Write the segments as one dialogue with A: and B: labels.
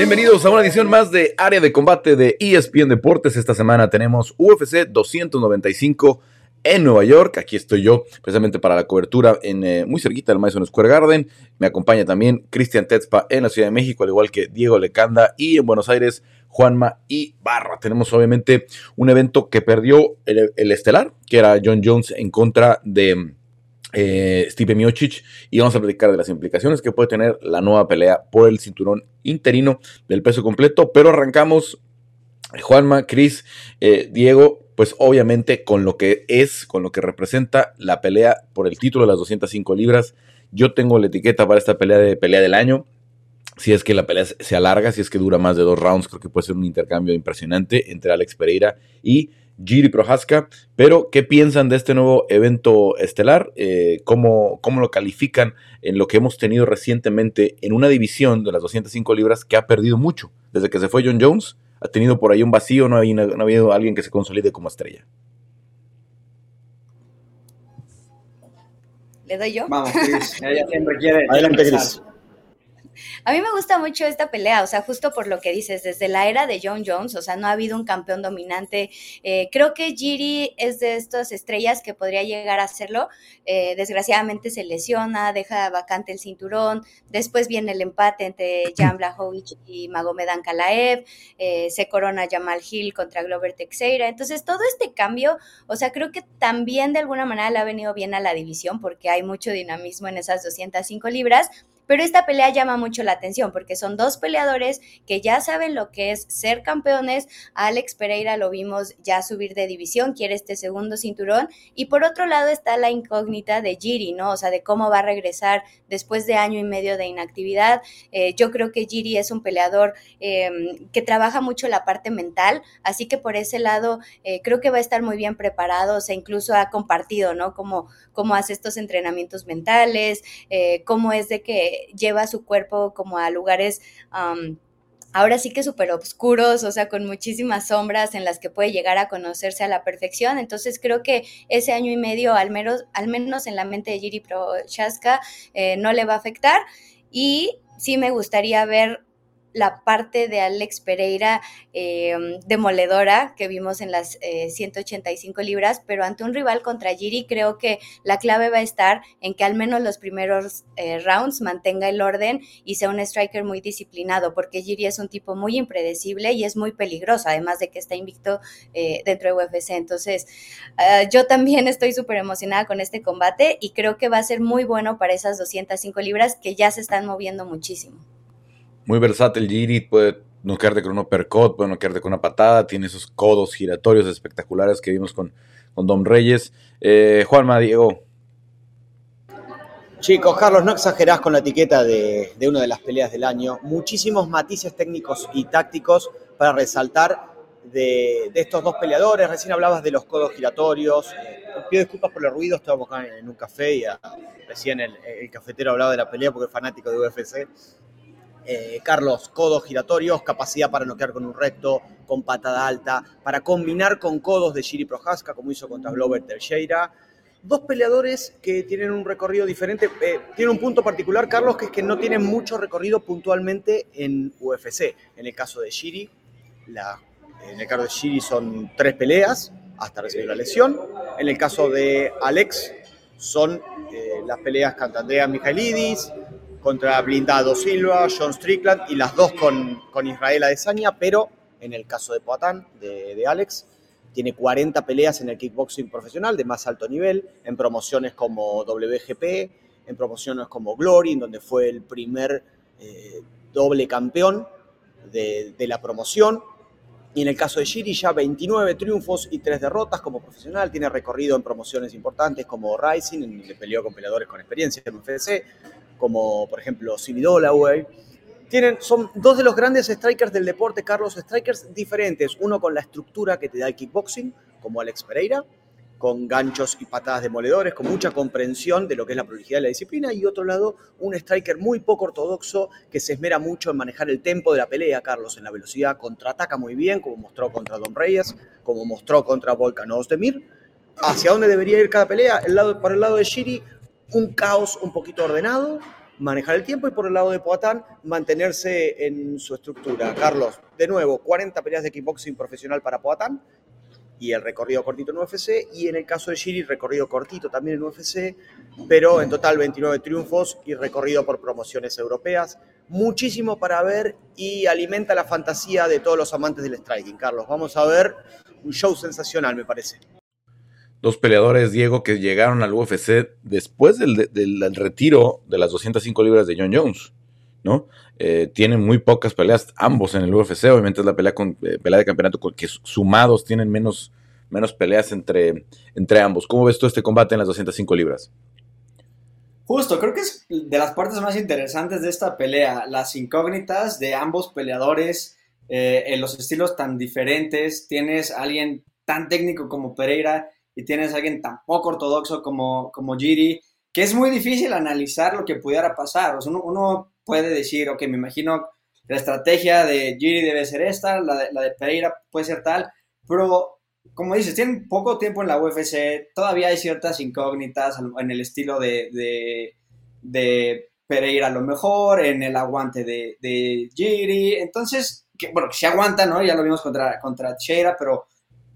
A: Bienvenidos a una edición más de Área de Combate de ESPN Deportes. Esta semana tenemos UFC 295 en Nueva York. Aquí estoy yo, precisamente para la cobertura en eh, muy cerquita del Madison Square Garden. Me acompaña también Cristian Tetzpa en la Ciudad de México, al igual que Diego Lecanda y en Buenos Aires Juanma y Barra. Tenemos obviamente un evento que perdió el, el estelar, que era John Jones en contra de eh, Stipe Miocic y vamos a platicar de las implicaciones que puede tener la nueva pelea por el cinturón interino del peso completo. Pero arrancamos, Juanma, Cris, eh, Diego, pues obviamente con lo que es, con lo que representa la pelea por el título de las 205 libras. Yo tengo la etiqueta para esta pelea de pelea del año. Si es que la pelea se alarga, si es que dura más de dos rounds, creo que puede ser un intercambio impresionante entre Alex Pereira y Giri Prohaska. Pero, ¿qué piensan de este nuevo evento estelar? Eh, ¿cómo, ¿cómo, lo califican en lo que hemos tenido recientemente en una división de las 205 libras que ha perdido mucho? Desde que se fue John Jones, ha tenido por ahí un vacío, no ha, no ha habido alguien que se consolide como estrella.
B: ¿Le doy yo?
C: Vamos, Chris. Ella siempre quiere.
D: Adelante, Chris.
B: A mí me gusta mucho esta pelea, o sea, justo por lo que dices, desde la era de John Jones, o sea, no ha habido un campeón dominante. Eh, creo que Giri es de estas estrellas que podría llegar a hacerlo. Eh, desgraciadamente se lesiona, deja vacante el cinturón, después viene el empate entre Jan Blachowicz y Magomed Ankalaev, eh, se corona Jamal Hill contra Glover Teixeira. Entonces, todo este cambio, o sea, creo que también de alguna manera le ha venido bien a la división porque hay mucho dinamismo en esas 205 libras pero esta pelea llama mucho la atención porque son dos peleadores que ya saben lo que es ser campeones. Alex Pereira lo vimos ya subir de división, quiere este segundo cinturón. Y por otro lado está la incógnita de Giri, ¿no? O sea, de cómo va a regresar después de año y medio de inactividad. Eh, yo creo que Giri es un peleador em, que trabaja mucho la parte mental, así que por ese lado eh, creo que va a estar muy bien preparado, o sea, incluso ha compartido, ¿no? Cómo, cómo hace estos entrenamientos mentales, eh, cómo es de que lleva su cuerpo como a lugares... ahora sí que súper oscuros, o sea, con muchísimas sombras en las que puede llegar a conocerse a la perfección. Entonces creo que ese año y medio, al menos, al menos en la mente de Giri Prochaska, eh, no le va a afectar. Y sí me gustaría ver la parte de Alex Pereira eh, demoledora que vimos en las 185 eh, libras, pero ante un rival contra Giri creo que la clave va a estar en que al menos los primeros eh, rounds mantenga el orden y sea un striker muy disciplinado, porque Giri es un tipo muy impredecible y es muy peligroso, además de que está invicto dentro de UFC. Entonces, yo también estoy súper emocionada con este combate y creo que va a ser muy bueno para esas 205 libras que ya se están moviendo muchísimo
A: muy versátil Giri, puede no quedarte con un uppercut, puede no quedarte con una patada, tiene esos codos giratorios espectaculares que vimos con, con Reyes. Eh, Juanma, Diego.
D: Chicos, Carlos, no exagerás con la etiqueta de, de una de las peleas del año. Muchísimos matices técnicos y tácticos para resaltar de, de, estos dos peleadores. Recién hablabas de los codos giratorios. Pido disculpas por los ruidos, estábamos acá en un café y recién el, el, cafetero hablaba de la pelea porque es fanático de UFC. Eh, Carlos, codos giratorios, capacidad para noquear con un recto, con patada alta, para combinar con codos de Giri Prohaska, como hizo contra Glover Teixeira. Dos peleadores que tienen un recorrido diferente. Eh, tiene un punto particular, Carlos, que es que no tienen mucho recorrido puntualmente en UFC. En el caso de Giri, la, en el caso de Giri son tres peleas hasta recibir la lesión. En el caso de Alex, son eh, las peleas contra Andrea Michailidis, contra Blindado Silva, John Strickland y las dos con, con Israel Adesanya, pero en el caso de Poatán, de, Alex, tiene 40 peleas en el kickboxing profesional de más alto nivel, en promociones como WGP, en promociones como Glory, en donde fue el primer eh, doble campeón de, de, la promoción. Y en el caso de Shiri ya 29 triunfos y 3 derrotas como profesional, tiene recorrido en promociones importantes como Rising, en donde peleó con peleadores con experiencia en UFC, como por ejemplo Simi Dollaway. Tienen, son dos de los grandes strikers del deporte, Carlos, strikers diferentes. Uno con la estructura que te da el kickboxing, como Alex Pereira, con ganchos y patadas demoledores, con mucha comprensión de lo que es la prolijidad de la disciplina, y otro lado, un striker muy poco ortodoxo que se esmera mucho en manejar el tempo de la pelea, Carlos, en la velocidad, contraataca muy bien, como mostró contra Don Reyes, como mostró contra Volkan Ozdemir. ¿Hacia dónde debería ir cada pelea? El lado, para el lado de Shiri, un caos un poquito ordenado, manejar el tiempo y por el lado de Poatán mantenerse en su estructura. Carlos, de nuevo, 40 peleas de kickboxing profesional para Poatán y el recorrido cortito en UFC, y en el caso de Giri, recorrido cortito también en UFC, pero en total 29 triunfos y recorrido por promociones europeas. Muchísimo para ver y alimenta la fantasía de todos los amantes del striking. Carlos, vamos a ver un show sensacional, me parece.
A: Dos peleadores, Diego, que llegaron al UFC después del, retiro de las 205 libras de John Jones, ¿no? Eh, tienen muy pocas peleas, ambos en el UFC, obviamente es la pelea, con, eh, pelea de campeonato que sumados tienen menos, menos peleas entre, entre ambos. ¿Cómo ves tú este combate en las 205 libras?
C: Justo, creo que es de las partes más interesantes de esta pelea, las incógnitas de ambos peleadores, eh, en los estilos tan diferentes, tienes a alguien tan técnico como Pereira y tienes a alguien tan poco ortodoxo como, como Giri, que es muy difícil analizar lo que pudiera pasar. O uno, puede decir, ok, me imagino la estrategia de Giri debe ser esta, la de, Pereira puede ser tal, pero como dices, tienen poco tiempo en la UFC, todavía hay ciertas incógnitas en el estilo de, de, Pereira a lo mejor, en el aguante de, Giri, entonces, que, bueno, se aguanta, ¿no? Ya lo vimos contra, contra Cheira, pero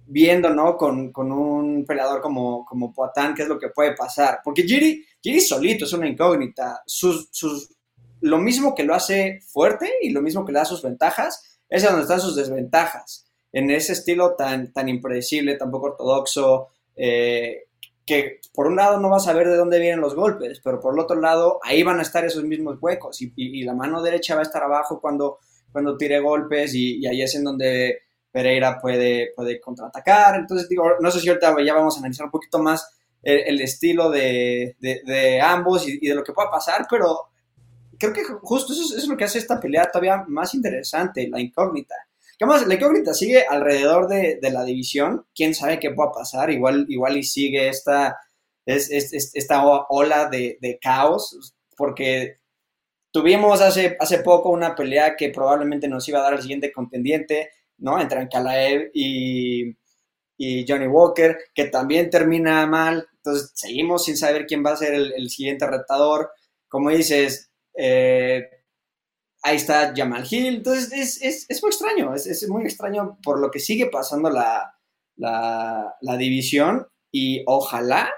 C: viendo, ¿no? Con, un peleador como, como Poatán, qué es lo que puede pasar, porque Giri, Giri solito es una incógnita, sus, sus lo mismo que lo hace fuerte y lo mismo que le da sus ventajas, es donde están sus desventajas. En ese estilo tan, tan impredecible, tan poco ortodoxo, eh, que por un lado no vas a ver de dónde vienen los golpes, pero por el otro lado ahí van a estar esos mismos huecos y, la mano derecha va a estar abajo cuando, cuando tire golpes y, ahí es en donde Pereira puede, puede contraatacar. Entonces digo, no sé si ahorita ya vamos a analizar un poquito más el, estilo de, de, ambos y, de lo que pueda pasar, pero creo que justo eso es, lo que hace esta pelea todavía más interesante, la incógnita. ¿Qué más? La incógnita sigue alrededor de, la división. ¿Quién sabe qué va a pasar? Igual, igual y sigue esta, esta ola de, caos, porque tuvimos hace, hace poco una pelea que probablemente nos iba a dar el siguiente contendiente, ¿no? Entre Ankalaev y, y Johnny Walker, que también termina mal. Entonces, seguimos sin saber quién va a ser el, siguiente retador. Como dices, eh, ahí está Jamal Hill. Entonces es, muy extraño, es, muy extraño por lo que sigue pasando la, la, división y ojalá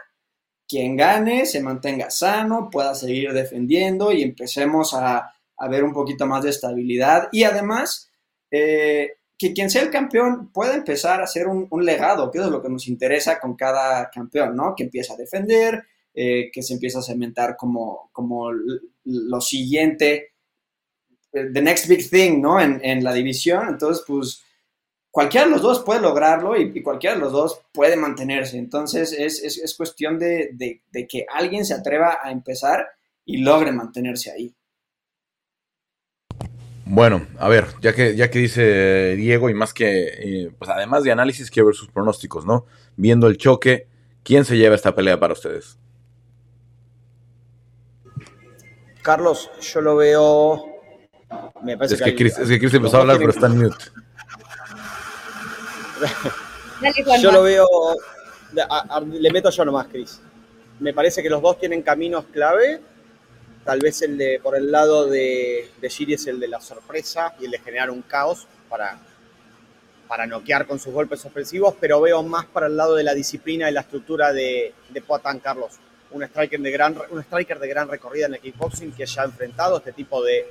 C: quien gane se mantenga sano, pueda seguir defendiendo y empecemos a, ver un poquito más de estabilidad y además eh, que quien sea el campeón pueda empezar a hacer un, legado, que es lo que nos interesa con cada campeón, ¿no? Que empieza a defender, eh, que se empieza a cementar como, como lo siguiente, eh, the next big thing, ¿no? En, la división. Entonces, pues, cualquiera de los dos puede lograrlo y, cualquiera de los dos puede mantenerse. Entonces, es, cuestión de, que alguien se atreva a empezar y logre mantenerse ahí.
A: Bueno, a ver, ya que, ya que dice Diego, y más que, eh, pues además de análisis, quiero ver sus pronósticos, ¿no? Viendo el choque, ¿quién se lleva esta pelea para ustedes?
D: Carlos, yo lo veo.
A: Me parece es, que, Chris, es que Chris empezó a hablar, pero está en mute.
D: yo lo veo. le meto yo nomás, Chris. Me parece que los dos tienen caminos clave. Tal vez el de por el lado de, de Giri es el de la sorpresa y el de generar un caos para, para noquear con sus golpes ofensivos, pero veo más para el lado de la disciplina y la estructura de, de Carlos un striker de gran, un striker de gran recorrida en el kickboxing que ya ha enfrentado este tipo de,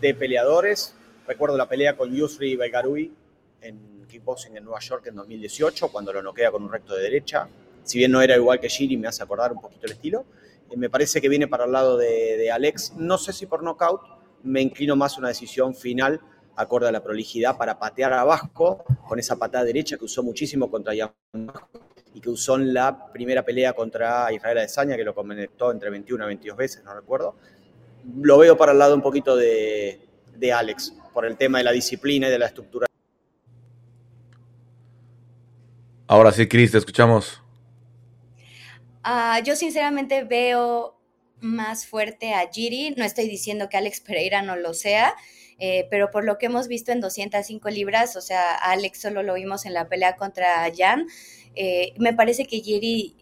D: de peleadores. Recuerdo la pelea con Yusri Belgarui en kickboxing en Nueva York en 2018, cuando lo noquea con un recto de derecha. Si bien no era igual que Giri, me hace acordar un poquito el estilo. Eh, me parece que viene para el lado de, de, Alex. No sé si por knockout, me inclino más a una decisión final acorde a la prolijidad para patear a Vasco con esa patada derecha que usó muchísimo contra Vasco y que usó en la primera pelea contra Israel Adesanya, que lo conectó entre 21 a 22 veces, no recuerdo. Lo veo para el lado un poquito de, Alex, por el tema de la disciplina y de la estructura.
A: Ahora sí, Cris, te escuchamos.
B: Ah, yo sinceramente veo más fuerte a Giri. No estoy diciendo que Alex Pereira no lo sea, eh, pero por lo que hemos visto en 205 libras, o sea, Alex solo lo vimos en la pelea contra Jan, eh, me parece que Giri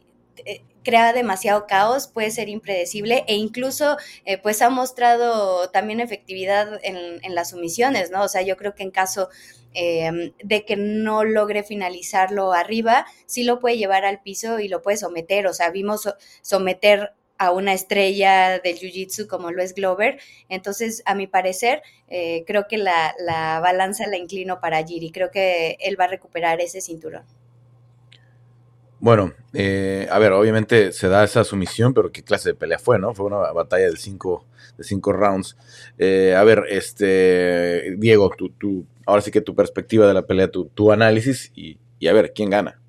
B: eh, crea demasiado caos, puede ser impredecible e incluso eh, pues ha mostrado también efectividad en, las sumisiones, ¿no? O sea, yo creo que en caso eh, de que no logre finalizarlo arriba, sí lo puede llevar al piso y lo puede someter, o sea, vimos someter a una estrella del Jiu-Jitsu como lo es Glover. Entonces, a mi parecer, eh, creo que la, la, balanza la inclino para Giri. Creo que él va a recuperar ese cinturón.
A: Bueno, eh, a ver, obviamente se da esa sumisión, pero qué clase de pelea fue, ¿no? Fue una batalla de cinco, de cinco rounds. Eh, a ver, este, Diego, tú, ahora sí que tu perspectiva de la pelea, tu, análisis y, y a ver, ¿quién gana?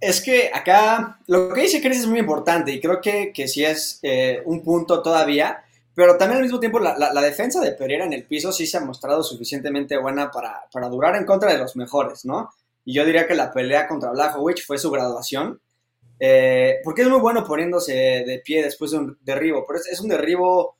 C: Es que acá lo que dice Chris es muy importante y creo que, que sí es eh, un punto todavía, pero también al mismo tiempo la, la, defensa de Pereira en el piso sí se ha mostrado suficientemente buena para, para, durar en contra de los mejores, ¿no? Y yo diría que la pelea contra Blachowicz fue su graduación, eh, porque es muy bueno poniéndose de pie después de un derribo, pero es, un derribo,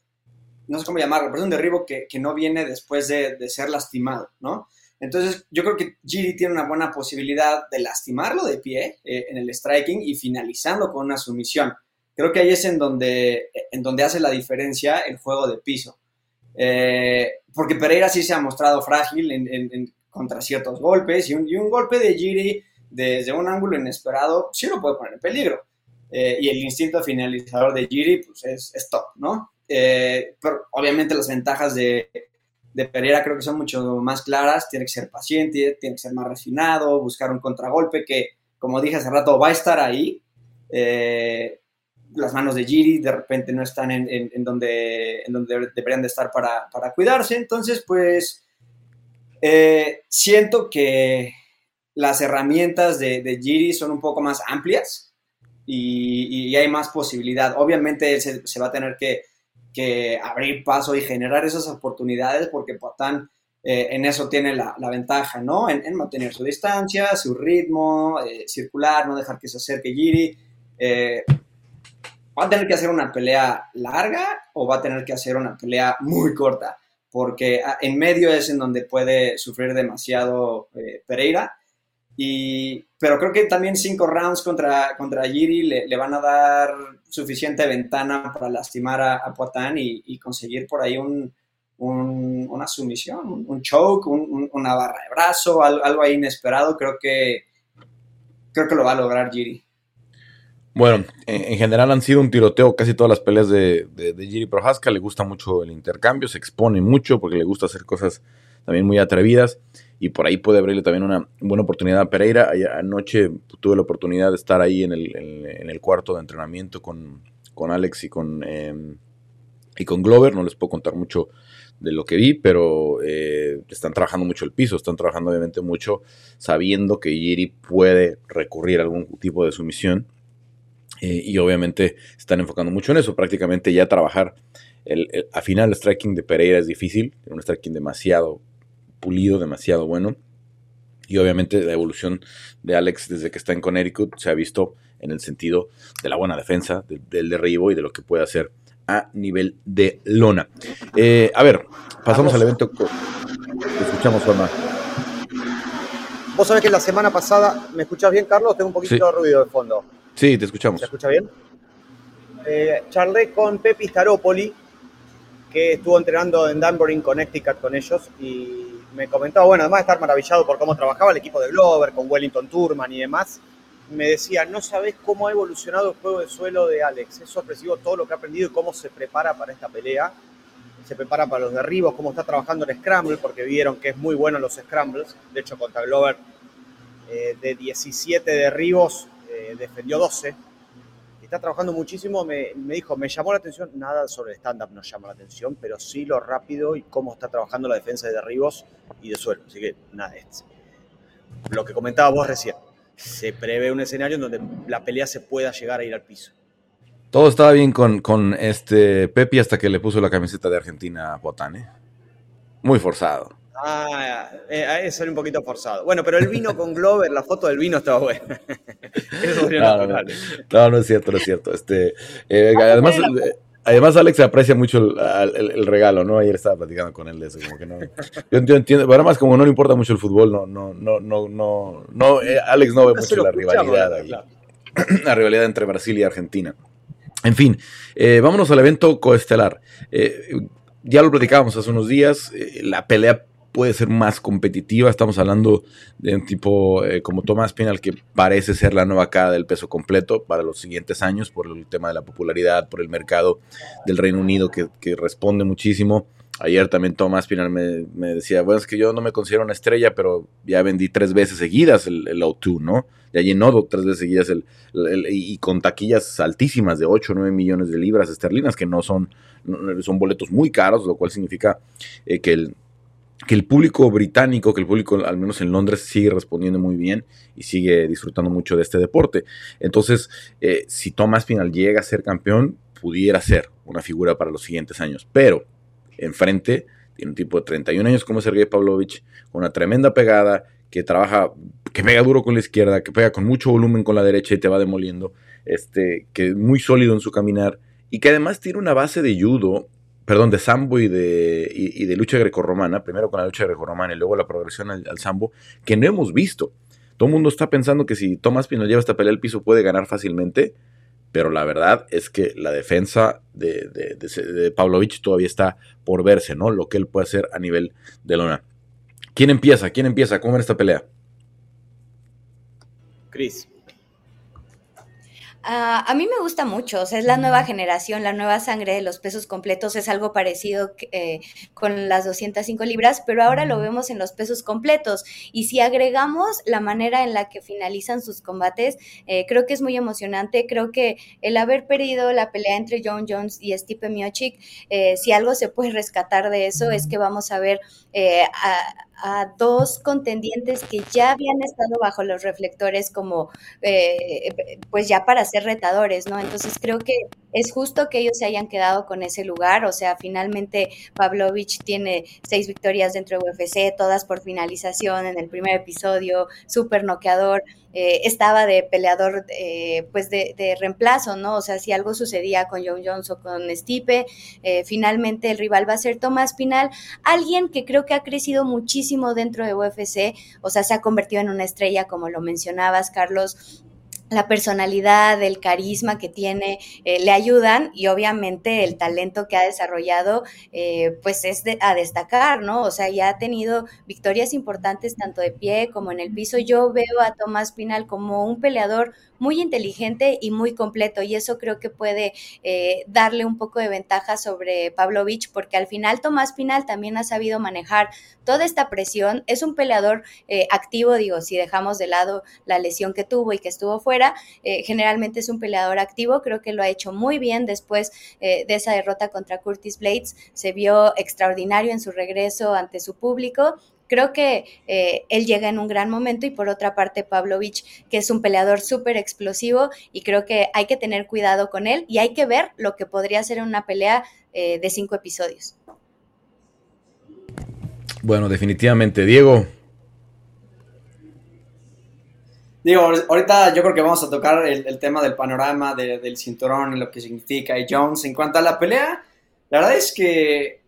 C: no sé cómo llamarlo, pero es un derribo que, que no viene después de, de ser lastimado, ¿no? Entonces, yo creo que Giri tiene una buena posibilidad de lastimarlo de pie eh, en el striking y finalizando con una sumisión. Creo que ahí es en donde, en donde hace la diferencia el juego de piso. Eh, porque Pereira sí se ha mostrado frágil en, contra ciertos golpes y un, golpe de Giri desde un ángulo inesperado sí lo puede poner en peligro. Eh, y el instinto finalizador de Giri pues es, top, ¿no? pero obviamente las ventajas de, de Pereira creo que son mucho más claras, tiene que ser paciente, tiene que ser más refinado, buscar un contragolpe que, como dije hace rato, va a estar ahí. Eh, las manos de Giri de repente no están en, donde, en donde deberían de estar para, cuidarse, entonces pues eh, siento que las herramientas de, de, Giri son un poco más amplias y, hay más posibilidad. Obviamente se va a tener que abrir paso y generar esas oportunidades, porque Patán eh, en eso tiene la, ventaja, ¿no? En, mantener su distancia, su ritmo, eh, circular, no dejar que se acerque Giri. ¿Va a tener que hacer una pelea larga o va a tener que hacer una pelea muy corta? Porque ah, en medio es en donde puede sufrir demasiado Pereira y, pero creo que también cinco rounds contra, contra Giri le, van a dar suficiente ventana para lastimar a, a Poitán y, conseguir por ahí un, una sumisión, un, choke, una barra de brazo, algo, ahí inesperado. Creo que, creo que lo va a lograr Giri.
A: Bueno, en, general han sido un tiroteo casi todas las peleas de, de, de Giri Prohaska. Le gusta mucho el intercambio, se expone mucho porque le gusta hacer cosas también muy atrevidas y por ahí puede abrirle también una buena oportunidad a Pereira. Anoche tuve la oportunidad de estar ahí en el, en, el cuarto de entrenamiento con, con Alex y con, em, y con Glover. No les puedo contar mucho de lo que vi, pero eh, están trabajando mucho el piso, están trabajando obviamente mucho sabiendo que Yiri puede recurrir a algún tipo de sumisión. Eh, y obviamente están enfocando mucho en eso. Prácticamente ya trabajar el, el, afinar el striking de Pereira es difícil, un striking demasiado pulido, demasiado bueno. Y obviamente la evolución de Alex desde que está en Connecticut se ha visto en el sentido de la buena defensa, del derribo y de lo que puede hacer a nivel de lona. Eh, a ver, pasamos al evento. Te escuchamos, Juanma.
D: Vos sabés que la semana pasada, ¿me escuchás bien, Carlos? Tengo un poquito de ruido de fondo.
A: Sí, te escuchamos.
D: ¿Se escucha bien? Eh, charlé con Pepi Staropoli, que estuvo entrenando en Danbury, Connecticut con ellos, y me comentaba, bueno, además de estar maravillado por cómo trabajaba el equipo de Glover, con Wellington Turman y demás, me decía, no sabes cómo ha evolucionado el juego de suelo de Alex. Es sorpresivo todo lo que ha aprendido y cómo se prepara para esta pelea. Se prepara para los derribos, cómo está trabajando en Scramble, porque vieron que es muy bueno los Scrambles. De hecho, contra Glover, eh, de 17 derribos, defendió 12 está trabajando muchísimo, me, dijo, me llamó la atención, nada sobre el stand-up nos llama la atención, pero sí lo rápido y cómo está trabajando la defensa de derribos y de suelo. Así que nada, es lo que comentaba vos recién. Se prevé un escenario en donde la pelea se pueda llegar a ir al piso.
A: Todo estaba bien con, con este Pepi hasta que le puso la camiseta de Argentina a Botán, ¿eh? Muy forzado.
D: Ah, eh, es un poquito forzado. Bueno, pero el vino con Glover, la foto del vino estaba buena.
A: Eso no, no, no, no, es cierto, no es cierto. Este, eh, ah, además, eh, además, Alex aprecia mucho el, el, regalo, ¿no? Ayer estaba platicando con él de eso, como que no. Yo entiendo, pero además, como no le importa mucho el fútbol, no, no, no, no, no, no Alex no ve mucho la rivalidad ahí. la rivalidad entre Brasil y Argentina. En fin, eh, vámonos al evento coestelar. Eh, ya lo platicábamos hace unos días, eh, la pelea puede ser más competitiva. Estamos hablando de un tipo como Tomás Pinal, que parece ser la nueva cara del peso completo para los siguientes años, por el tema de la popularidad, por el mercado del Reino Unido, que, que responde muchísimo. Ayer también Tomás Pinal me, me, decía, bueno, es que yo no me considero una estrella, pero ya vendí tres veces seguidas el, el O2, ¿no? Ya llenó tres veces seguidas el, y con taquillas altísimas de 8 o 9 millones de libras esterlinas, que no son, son boletos muy caros, lo cual significa eh, que el que el público británico, que el público al menos en Londres sigue respondiendo muy bien y sigue disfrutando mucho de este deporte. Entonces, eh, si Thomas Pinal llega a ser campeón, pudiera ser una figura para los siguientes años. Pero enfrente, tiene un tipo de 31 años como Sergei Pavlovich, con una tremenda pegada, que trabaja, que pega duro con la izquierda, que pega con mucho volumen con la derecha y te va demoliendo, este, que es muy sólido en su caminar, y que además tiene una base de judo, perdón, de sambo y de, y, de lucha grecorromana, primero con la lucha grecorromana y luego la progresión al, sambo, que no hemos visto. Todo el mundo está pensando que si Tomás Pino lleva esta pelea al piso puede ganar fácilmente, pero la verdad es que la defensa de, de, Pavlovich todavía está por verse, ¿no? Lo que él puede hacer a nivel de lona. ¿Quién empieza? ¿Quién empieza? ¿Cómo en esta pelea?
D: Chris.
B: Ah, a mí me gusta mucho, o sea, es la nueva generación, la nueva sangre de los pesos completos, es algo parecido eh, con las 205 libras, pero ahora lo vemos en los pesos completos. Y si agregamos la manera en la que finalizan sus combates, eh, creo que es muy emocionante. Creo que el haber perdido la pelea entre John Jones y Stipe Miocic, eh, si algo se puede rescatar de eso, es que vamos a ver a a dos contendientes que ya habían estado bajo los reflectores como eh, pues ya para ser retadores, ¿no? Entonces creo que es justo que ellos se hayan quedado con ese lugar, o sea, finalmente Pavlovich tiene seis victorias dentro de UFC, todas por finalización en el primer episodio, súper noqueador, eh, estaba de peleador eh, pues de, reemplazo, ¿no? O sea, si algo sucedía con John Jones o con Stipe, eh, finalmente el rival va a ser Tomás Pinal, alguien que creo que ha crecido muchísimo dentro de UFC, o sea, se ha convertido en una estrella, como lo mencionabas, Carlos, la personalidad, el carisma que tiene, eh, le ayudan y obviamente el talento que ha desarrollado, eh, pues es a destacar, ¿no? O sea, ya ha tenido victorias importantes tanto de pie como en el piso. Yo veo a Tomás Pinal como un peleador muy inteligente y muy completo y eso creo que puede eh, darle un poco de ventaja sobre Pavlovich porque al final Tomás Pinal también ha sabido manejar toda esta presión. Es un peleador activo, digo, si dejamos de lado la lesión que tuvo y que estuvo fuera eh, generalmente es un peleador activo, creo que lo ha hecho muy bien después eh, de esa derrota contra Curtis Blades, se vio extraordinario en su regreso ante su público creo que eh, él llega en un gran momento y por otra parte Pavlovich, que es un peleador súper explosivo y creo que hay que tener cuidado con él y hay que ver lo que podría ser una pelea de cinco episodios.
A: Bueno, definitivamente, Diego,
C: Digo, ahorita yo creo que vamos a tocar el, tema del panorama del cinturón y lo que significa y Jones. En cuanto a la pelea, la verdad es que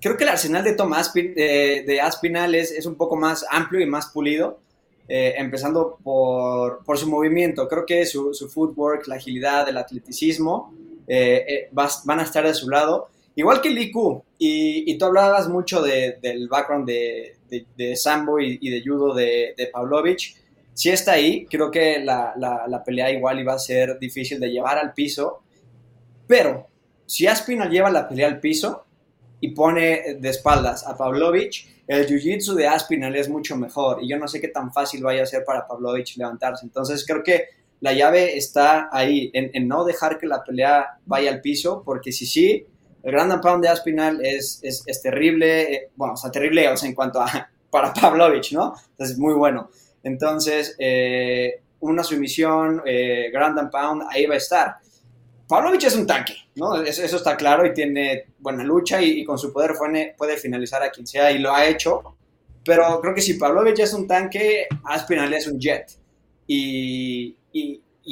C: creo que el arsenal de Tom de, Aspinal es, un poco más amplio y más pulido, eh, empezando por, por, su movimiento. Creo que su, su footwork, la agilidad, el atleticismo eh, eh, van a estar de su lado. Igual que Liku, y, y tú hablabas mucho del background de, de, Sambo y, y, de judo de, de Pavlovich si está ahí, creo que la, la, pelea igual iba a ser difícil de llevar al piso, pero si Aspinal lleva la pelea al piso y pone de espaldas a Pavlovich, el jiu-jitsu de Aspinal es mucho mejor y yo no sé qué tan fácil vaya a ser para Pavlovich levantarse. Entonces creo que la llave está ahí, en, no dejar que la pelea vaya al piso, porque si sí, el Grand Pound de Aspinal es, es, es terrible, eh, bueno, o terrible o sea, en cuanto a para Pavlovich, ¿no? Entonces, muy bueno. Entonces, eh, una sumisión, eh, Grand and Pound, ahí va a estar. Pavlovich es un tanque, ¿no? Eso, está claro y tiene buena lucha y, con su poder puede, finalizar a quien sea y lo ha hecho. Pero creo que si Pavlovich es un tanque, Aspinall es un jet. Y,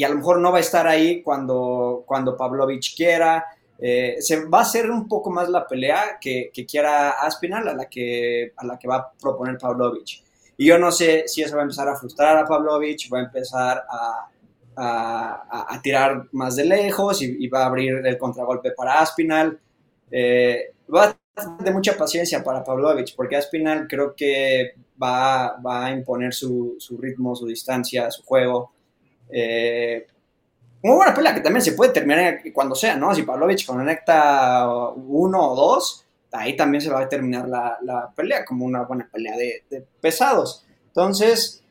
C: a lo mejor no va a estar ahí cuando, cuando Pavlovich quiera. Eh, se va a hacer un poco más la pelea que, quiera Aspinall a la que, a la que va a proponer Pavlovich. Y yo no sé si eso va a empezar a frustrar a Pavlovich, va a empezar a, a, tirar más de lejos y, va a abrir el contragolpe para Aspinal. Eh, va a tener mucha paciencia para Pavlovich, porque Aspinal creo que va, va a imponer su, su, ritmo, su distancia, su juego. Eh, muy buena pelea que también se puede terminar cuando sea, ¿no? Si Pavlovich conecta uno o dos, ahí también se va a terminar la, la pelea como una buena pelea de, pesados. Entonces,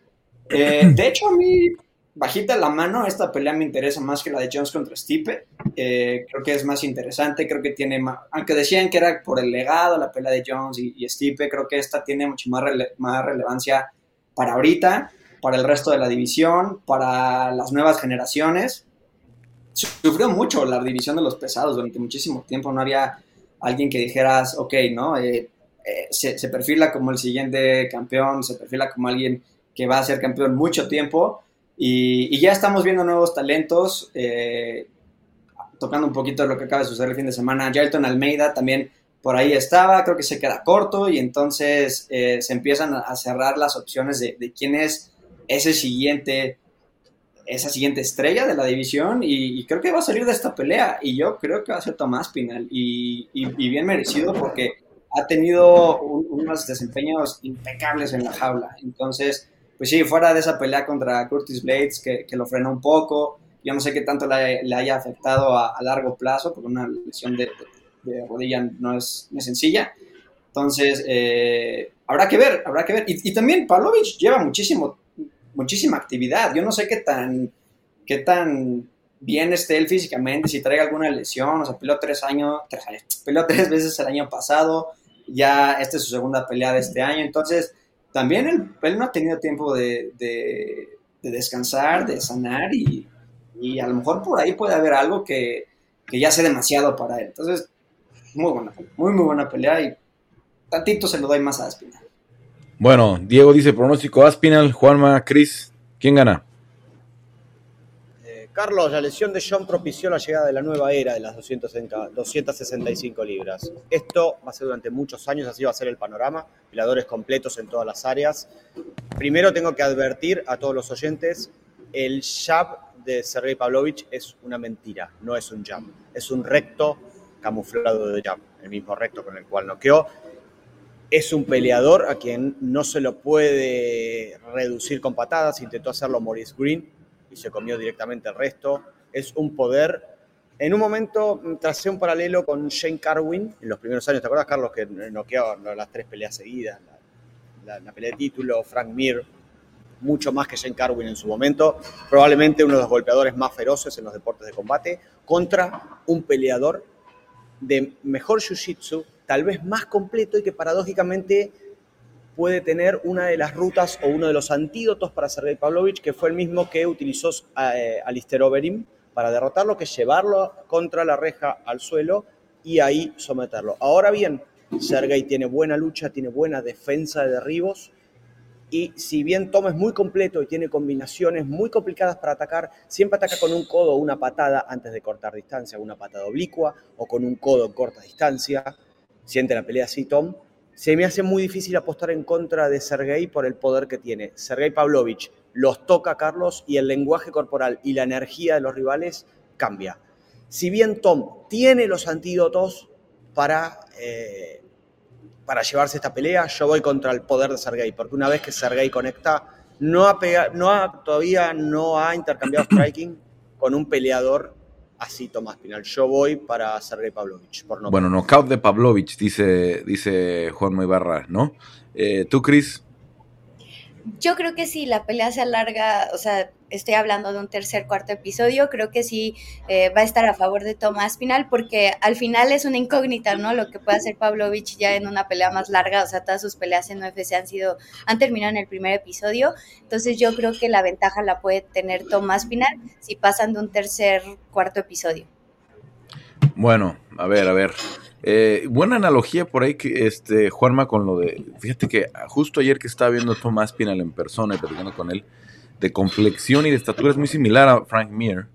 C: eh, de hecho, a mí bajita la mano, esta pelea me interesa más que la de Jones contra Stipe. Eh, creo que es más interesante, creo que tiene más, aunque decían que era por el legado la pelea de Jones y, Stipe, creo que esta tiene mucho más, más relevancia para ahorita, para el resto de la división, para las nuevas generaciones. Sufrió mucho la división de los pesados durante muchísimo tiempo, no había alguien que dijeras, ok, ¿no? Eh, eh, se, se perfila como el siguiente campeón, se perfila como alguien que va a ser campeón mucho tiempo y, ya estamos viendo nuevos talentos, eh, tocando un poquito de lo que acaba de suceder el fin de semana. Jelton Almeida también por ahí estaba, creo que se queda corto y entonces eh, se empiezan a cerrar las opciones de, quién es ese siguiente, esa siguiente estrella de la división y, creo que va a salir de esta pelea y yo creo que va a ser Tomás Pinal y, bien merecido porque ha tenido unos desempeños impecables en la jaula. Entonces, pues sí, fuera de esa pelea contra Curtis Blades, que, lo frenó un poco, yo no sé qué tanto le, haya afectado a, largo plazo, porque una lesión de, rodilla no es, sencilla. Entonces, eh, habrá que ver, habrá que ver. Y, también Pavlovich lleva muchísimo, muchísima actividad. Yo no sé qué tan, qué tan bien esté él físicamente, si traiga alguna lesión, o sea, peleó tres años, tres peleó tres veces el año pasado, ya esta es su segunda pelea de este año, entonces también él, no ha tenido tiempo de, descansar, de sanar y, a lo mejor por ahí puede haber algo que, ya sea demasiado para él. Entonces, muy buena muy, muy buena pelea y tantito se lo doy más a Aspinal.
A: Bueno, Diego dice pronóstico Aspinal, Juanma, Cris, ¿quién gana?
D: Carlos, la lesión de John propició la llegada de la nueva era de las 265 libras. Esto va a ser durante muchos años, así va a ser el panorama, peleadores completos en todas las áreas. Primero tengo que advertir a todos los oyentes, el jab de Sergei Pavlovich es una mentira, no es un jab, es un recto camuflado de jab, el mismo recto con el cual noqueó. Es un peleador a quien no se lo puede reducir con patadas, intentó hacerlo Maurice Green, se comió directamente el resto. Es un poder. En un momento tracé un paralelo con Shane Carwin en los primeros años. ¿Te acuerdas, Carlos, que noqueaba las tres peleas seguidas? La, pelea de título, Frank Mir, mucho más que Shane Carwin en su momento. Probablemente uno de los golpeadores más feroces en los deportes de combate contra un peleador de mejor jiu-jitsu, tal vez más completo y que paradójicamente puede tener una de las rutas o uno de los antídotos para Sergei Pavlovich, que fue el mismo que utilizó eh, Alistair Overeem para derrotarlo, que es llevarlo contra la reja al suelo y ahí someterlo. Ahora bien, Sergei tiene buena lucha, tiene buena defensa de derribos y si bien Tom es muy completo y tiene combinaciones muy complicadas para atacar, siempre ataca con un codo o una patada antes de cortar distancia, una patada oblicua o con un codo en corta distancia. Siente la pelea así Tom se me hace muy difícil apostar en contra de Sergei por el poder que tiene. Sergei Pavlovich los toca Carlos y el lenguaje corporal y la energía de los rivales cambia. Si bien Tom tiene los antídotos para, eh, para llevarse esta pelea, yo voy contra el poder de Sergei, porque una vez que Sergei conecta, no ha, no ha todavía no ha intercambiado striking con un peleador así Tomás Pinal. Yo voy para Sergei Pavlovich. Por
A: no bueno, knockout de Pavlovich, dice, dice Juan Ibarra, ¿no? Eh, ¿Tú, Cris?
B: Yo creo que si la pelea se alarga, o sea, estoy hablando de un tercer, cuarto episodio, creo que sí eh, va a estar a favor de Tomás Pinal, porque al final es una incógnita, ¿no? Lo que puede hacer Pavlovich ya en una pelea más larga, o sea, todas sus peleas en UFC han sido, han terminado en el primer episodio, entonces yo creo que la ventaja la puede tener Tomás Pinal si pasan de un tercer, cuarto episodio.
A: Bueno, a ver, a ver. Eh, buena analogía por ahí que este Juanma con lo de. Fíjate que justo ayer que estaba viendo Tomás Pinal en persona y platicando con él, de complexión y de estatura es muy similar a Frank Mir.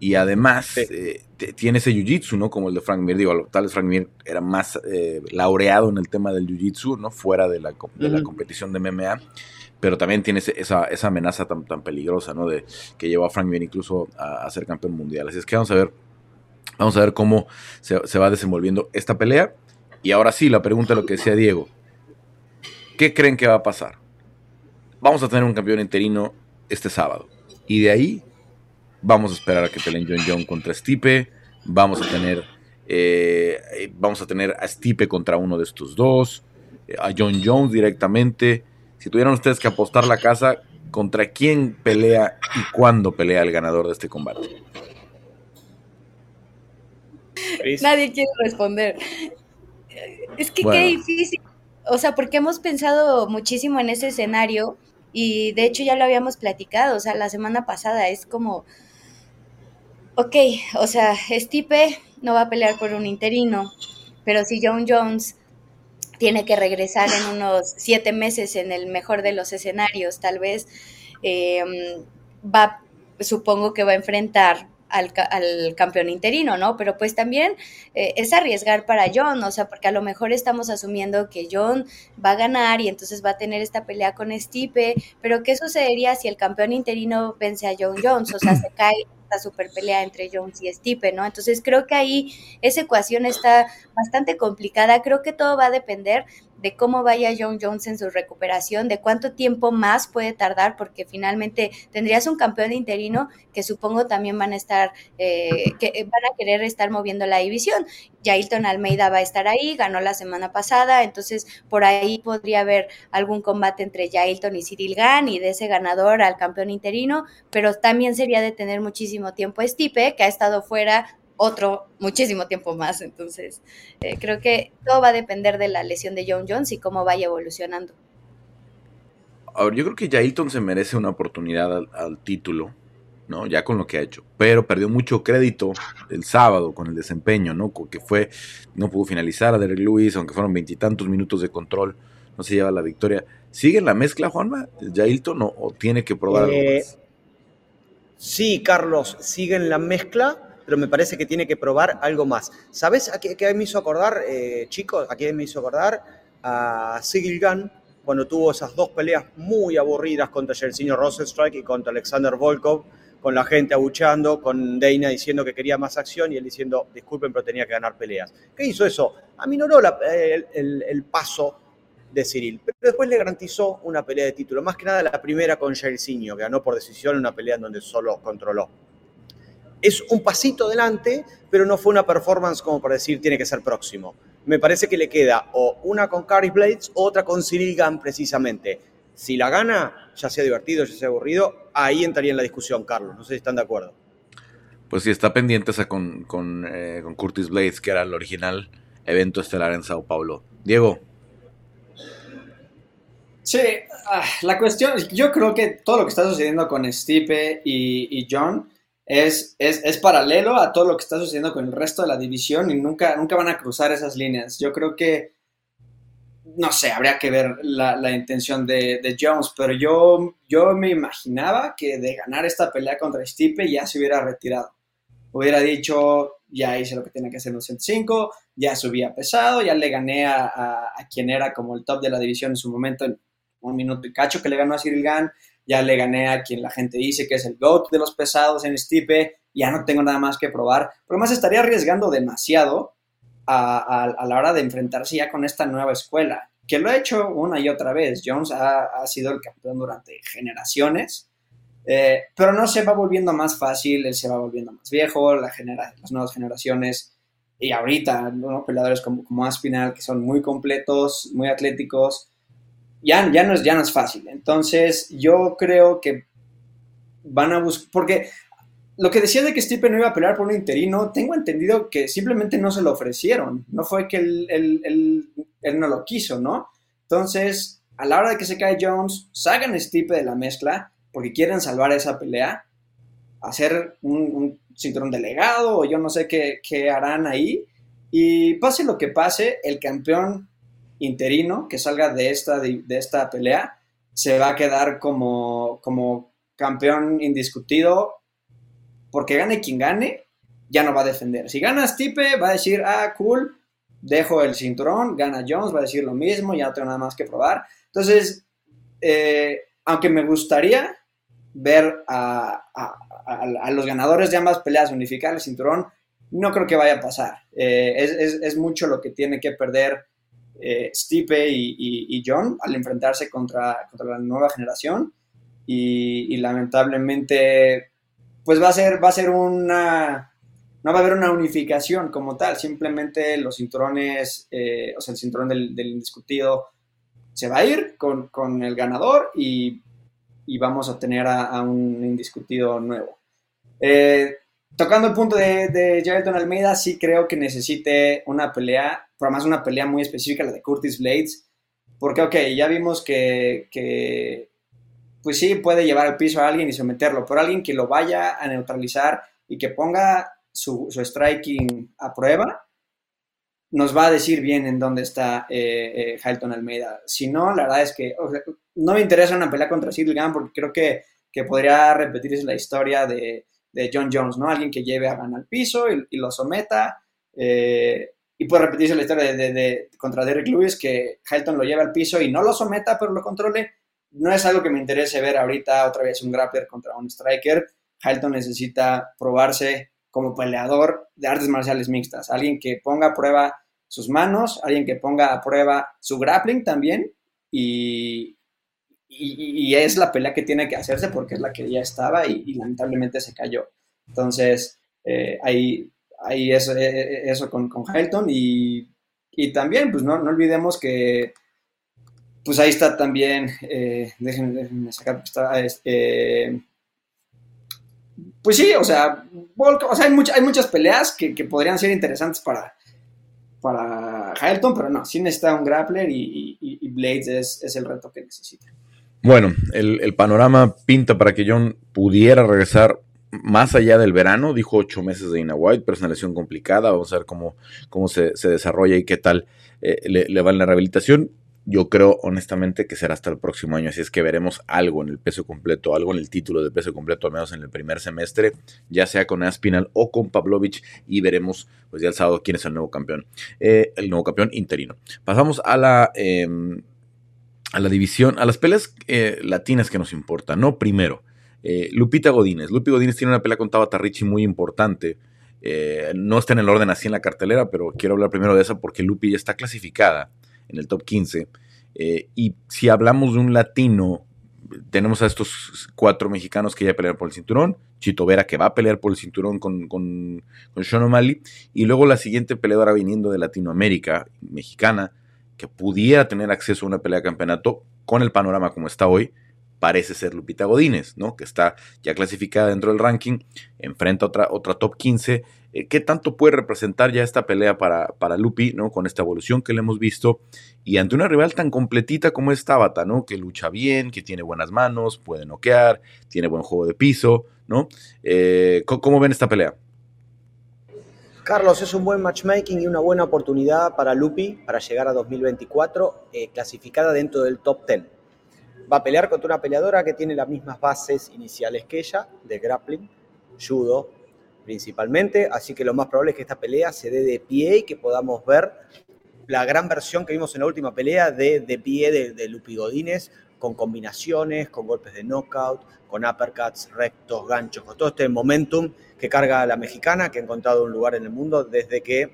A: Y además eh, tiene ese jiu-jitsu, ¿no? Como el de Frank Mir. Digo, tal vez Frank Mir era más eh, laureado en el tema del jiu-jitsu, ¿no? Fuera de la, competición de MMA. Pero también tiene esa, esa amenaza tan, tan, peligrosa, ¿no? De que llevó a Frank Mir incluso a, ser campeón mundial. Así es que vamos a ver. Vamos a ver cómo se, se va desenvolviendo esta pelea. Y ahora sí, la pregunta lo que decía Diego. ¿Qué creen que va a pasar? Vamos a tener un campeón interino este sábado. Y de ahí Vamos a esperar a que peleen John John contra Stipe. Vamos a tener. Eh, vamos a tener a Stipe contra uno de estos dos. Eh, a John Jones directamente. Si tuvieran ustedes que apostar la casa, ¿contra quién pelea y cuándo pelea el ganador de este combate?
B: Nadie quiere responder. Es que qué difícil. O sea, porque hemos pensado muchísimo en ese escenario y de hecho ya lo habíamos platicado. O sea, la semana pasada es como ok, o sea, Stipe no va a pelear por un interino, pero si John Jones tiene que regresar en unos siete meses en el mejor de los escenarios, tal vez em, va, supongo que va a enfrentar al, campeón interino, ¿no? Pero pues también eh, es arriesgar para John, o sea, porque a lo mejor estamos asumiendo que John va a ganar y entonces va a tener esta pelea con Stipe, pero ¿qué sucedería si el campeón interino vence a John Jones? O sea, se cae super pelea entre Jones y Stipe, ¿no? Entonces creo que ahí esa ecuación está bastante complicada. Creo que todo va a depender de cómo vaya John Jones en su recuperación, de cuánto tiempo más puede tardar, porque finalmente tendrías un campeón interino que supongo también van a estar, eh, que van a querer estar moviendo la división. Jailton Almeida va a estar ahí, ganó la semana pasada, entonces por ahí podría haber algún combate entre Jailton y Cyril Gann y de ese ganador al campeón interino, pero también sería de tener muchísimo tiempo Stipe, que ha estado fuera otro muchísimo tiempo más. Entonces, eh, creo que todo va a depender de la lesión de John Jones y cómo vaya evolucionando.
A: A ver, yo creo que Jailton se merece una oportunidad al, título, ¿no? Ya con lo que ha hecho. Pero perdió mucho crédito el sábado con el desempeño, ¿no? Que fue, no pudo finalizar a Derek Lewis, aunque fueron veintitantos minutos de control, no se lleva la victoria. ¿Sigue en la mezcla, Juanma? ¿Jailton o, o tiene que probar algo
D: eh, Sí, Carlos, sigue en la mezcla pero me parece que tiene que probar algo más. ¿Sabes a qué, me hizo acordar, eh, chicos? ¿A qué me hizo acordar? A Sigil Gunn, cuando tuvo esas dos peleas muy aburridas contra Jelsinho Rosenstrike y contra Alexander Volkov, con la gente abuchando, con Dana diciendo que quería más acción y él diciendo, disculpen, pero tenía que ganar peleas. ¿Qué hizo eso? Aminoró la, el, el, paso de Cyril, pero después le garantizó una pelea de título, más que nada la primera con Jelsinho, que ganó por decisión una pelea en donde solo controló es un pasito adelante, pero no fue una performance como para decir tiene que ser próximo. Me parece que le queda o una con Carrie Blades o otra con Cyril Gunn precisamente. Si la gana, ya sea divertido, ya sea aburrido, ahí entraría en la discusión, Carlos. No sé si están de acuerdo.
A: Pues sí, está pendiente esa con, con, eh, con Curtis Blades, que era el original evento estelar en Sao Paulo. Diego.
C: Sí, ah, la cuestión, yo creo que todo lo que está sucediendo con Stipe y, y John es, es, paralelo a todo lo que está sucediendo con el resto de la división y nunca, nunca van a cruzar esas líneas. Yo creo que, no sé, habría que ver la, intención de, Jones, pero yo, yo me imaginaba que de ganar esta pelea contra Stipe ya se hubiera retirado. Hubiera dicho, ya hice lo que tenía que hacer en los 105, ya subía pesado, ya le gané a, a, quien era como el top de la división en su momento en un minuto y cacho que le ganó a Cyril Gann ya le gané a quien la gente dice que es el GOAT de los pesados en Stipe, ya no tengo nada más que probar, pero más estaría arriesgando demasiado a, la hora de enfrentarse ya con esta nueva escuela, que lo ha hecho una y otra vez. Jones ha, sido el campeón durante generaciones, eh, pero no se va volviendo más fácil, él se va volviendo más viejo, las nuevas generaciones y ahorita, ¿no? peleadores como, como Aspinal, que son muy completos, muy atléticos, ya, ya, no es, ya no es fácil. Entonces, yo creo que van a buscar, porque lo que decía de que Stipe no iba a pelear por un interino, tengo entendido que simplemente no se lo ofrecieron, no fue que él, no lo quiso, ¿no? Entonces, a la hora de que se cae Jones, sacan Stipe de la mezcla porque quieren salvar esa pelea, hacer un, cinturón delegado o yo no sé qué, qué harán ahí. Y pase lo que pase, el campeón interino que salga de esta, de, esta pelea se va a quedar como, como campeón indiscutido porque gane quien gane, ya no va a defender. Si gana Stipe, va a decir, ah, cool, dejo el cinturón, gana Jones, va a decir lo mismo, ya no tengo nada más que probar. Entonces, eh, aunque me gustaría ver a, los ganadores de ambas peleas unificar el cinturón, no creo que vaya a pasar. Eh, es, mucho lo que tiene que perder eh, Stipe y, John al enfrentarse contra, la nueva generación. Y, lamentablemente, pues va a ser, va a ser una. No va a haber una unificación como tal, simplemente los cinturones, eh, o sea, el cinturón del, indiscutido se va a ir con, el ganador y, vamos a tener a, un indiscutido nuevo. Eh, tocando el punto de, de Almeida, sí creo que necesite una pelea, pero además una pelea muy específica, la de Curtis Blades, porque, ok, ya vimos que, pues sí, puede llevar al piso a alguien y someterlo, pero alguien que lo vaya a neutralizar y que ponga su, striking a prueba, nos va a decir bien en dónde está eh, eh Almeida. Si no, la verdad es que no me interesa una pelea contra Sid Gunn porque creo que, que podría repetirse la historia de de John Jones, ¿no? Alguien que lleve a Gan al piso y, lo someta. Eh, y puede repetirse la historia de, contra Derek Lewis, que Hilton lo lleve al piso y no lo someta, pero lo controle. No es algo que me interese ver ahorita otra vez un grappler contra un striker. Hilton necesita probarse como peleador de artes marciales mixtas. Alguien que ponga a prueba sus manos, alguien que ponga a prueba su grappling también y, y, es la pelea que tiene que hacerse porque es la que ya estaba y, lamentablemente se cayó. Entonces, eh, ahí, ahí eso, eh, eh, eso con, con Hilton y, también, pues no, no, olvidemos que, pues ahí está también, déjenme, sacar, está, este, pues sí, o sea, hay, hay, muchas peleas que, que, podrían ser interesantes para, para pero no, sí necesita un grappler y, y Blades es, es el reto que necesita.
A: Bueno, el, panorama pinta para que John pudiera regresar más allá del verano, dijo ocho meses de Ina White, pero es una lesión complicada, vamos a ver cómo, cómo se, desarrolla y qué tal eh, le, va en la rehabilitación. Yo creo honestamente que será hasta el próximo año, así es que veremos algo en el peso completo, algo en el título de peso completo, al menos en el primer semestre, ya sea con Aspinal o con Pavlovich, y veremos pues ya el sábado quién es el nuevo campeón, eh, el nuevo campeón interino. Pasamos a la... Em, a la división, a las peleas eh, latinas que nos importan, ¿no? Primero, eh, Lupita Godínez. Lupi Godínez tiene una pelea con Tabata Richie muy importante. Eh, no está en el orden así en la cartelera, pero quiero hablar primero de esa porque Lupi ya está clasificada en el top 15. y si hablamos de un latino, tenemos a estos cuatro mexicanos que ya pelean por el cinturón. Chito Vera que va a pelear por el cinturón con, con, con Sean O'Malley. Y luego la siguiente peleadora viniendo de Latinoamérica, mexicana, que pudiera tener acceso a una pelea de campeonato con el panorama como está hoy, parece ser Lupita Godínez, ¿no? Que está ya clasificada dentro del ranking, enfrenta otra, otra top 15. Eh, ¿Qué tanto puede representar ya esta pelea para, para Lupi, ¿no? Con esta evolución que le hemos visto y ante una rival tan completita como es Tabata, ¿no? Que lucha bien, que tiene buenas manos, puede noquear, tiene buen juego de piso, ¿no? Eh, ¿Cómo ven esta pelea?
D: Carlos, es un buen matchmaking y una buena oportunidad para Lupi para llegar a 2024 eh, clasificada dentro del top 10. Va a pelear contra una peleadora que tiene las mismas bases iniciales que ella, de grappling, judo principalmente, así que lo más probable es que esta pelea se dé de pie y que podamos ver la gran versión que vimos en la última pelea de, de pie de, de Lupi Godínez, con combinaciones, con golpes de knockout, con uppercuts, rectos, ganchos, con todo este momentum que carga la mexicana, que ha encontrado un lugar en el mundo desde que